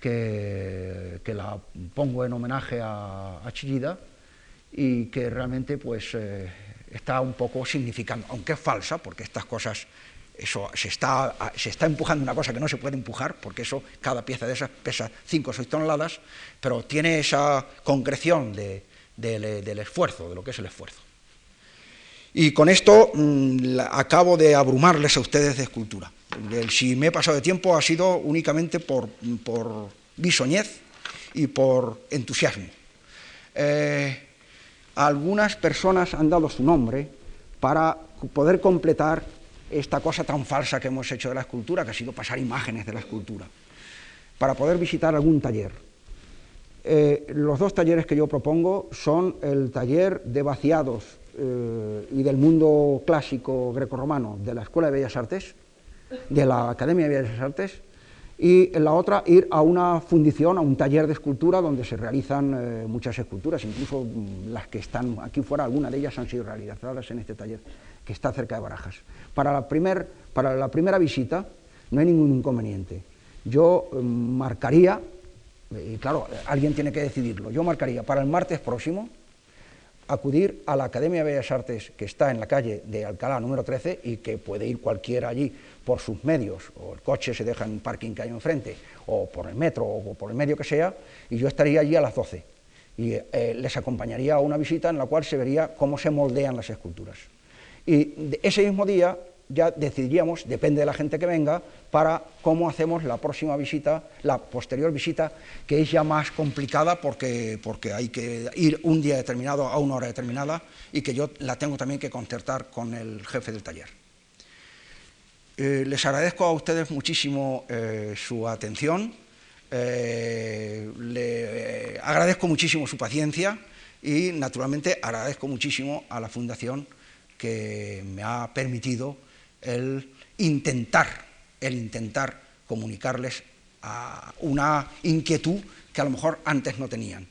que, la pongo en homenaje a, Chillida y que realmente pues eh, está un poco significando, aunque es falsa, porque estas cosas, eso se está, se está empujando una cosa que no se puede empujar, porque eso, cada pieza de esas pesa 5 o 6 toneladas, pero tiene esa concreción del esfuerzo, de lo que es el esfuerzo. Y con esto mm, acabo de abrumarles a ustedes de escultura si me he pasado de tiempo ha sido únicamente por, por bisoñez y por entusiasmo. Eh, algunas personas han dado su nombre para poder completar esta cosa tan falsa que hemos hecho de la escultura, que ha sido pasar imágenes de la escultura, para poder visitar algún taller. Eh, los dos talleres que yo propongo son el taller de vaciados eh, y del mundo clásico grecorromano de la Escuela de Bellas Artes, de la Academia de Bellas Artes, y la otra ir a una fundición, a un taller de escultura donde se realizan eh, muchas esculturas, incluso mm, las que están aquí fuera, algunas de ellas han sido realizadas en este taller que está cerca de Barajas. Para la, primer, para la primera visita no hay ningún inconveniente. Yo mm, marcaría, y claro, alguien tiene que decidirlo, yo marcaría para el martes próximo, acudir a la Academia de Bellas Artes que está en la calle de Alcalá número 13 y que puede ir cualquiera allí por sus medios, o el coche se deja en un parking que hay enfrente, o por el metro, o por el medio que sea, y yo estaría allí a las 12. Y eh, les acompañaría a una visita en la cual se vería cómo se moldean las esculturas. Y ese mismo día ya decidiríamos, depende de la gente que venga, para cómo hacemos la próxima visita, la posterior visita, que es ya más complicada porque, porque hay que ir un día determinado a una hora determinada y que yo la tengo también que concertar con el jefe del taller. Eh, les agradezco a ustedes muchísimo eh, su atención, eh, le agradezco muchísimo su paciencia y naturalmente agradezco muchísimo a la Fundación que me ha permitido el intentar, el intentar comunicarles a una inquietud que a lo mejor antes no tenían.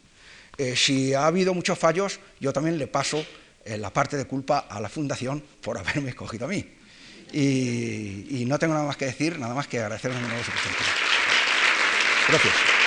Eh, si ha habido muchos fallos, yo también le paso eh, la parte de culpa a la Fundación por haberme escogido a mí. Y, no tengo nada más que decir, nada más que agradecerles de nuevo su presencia. Gracias.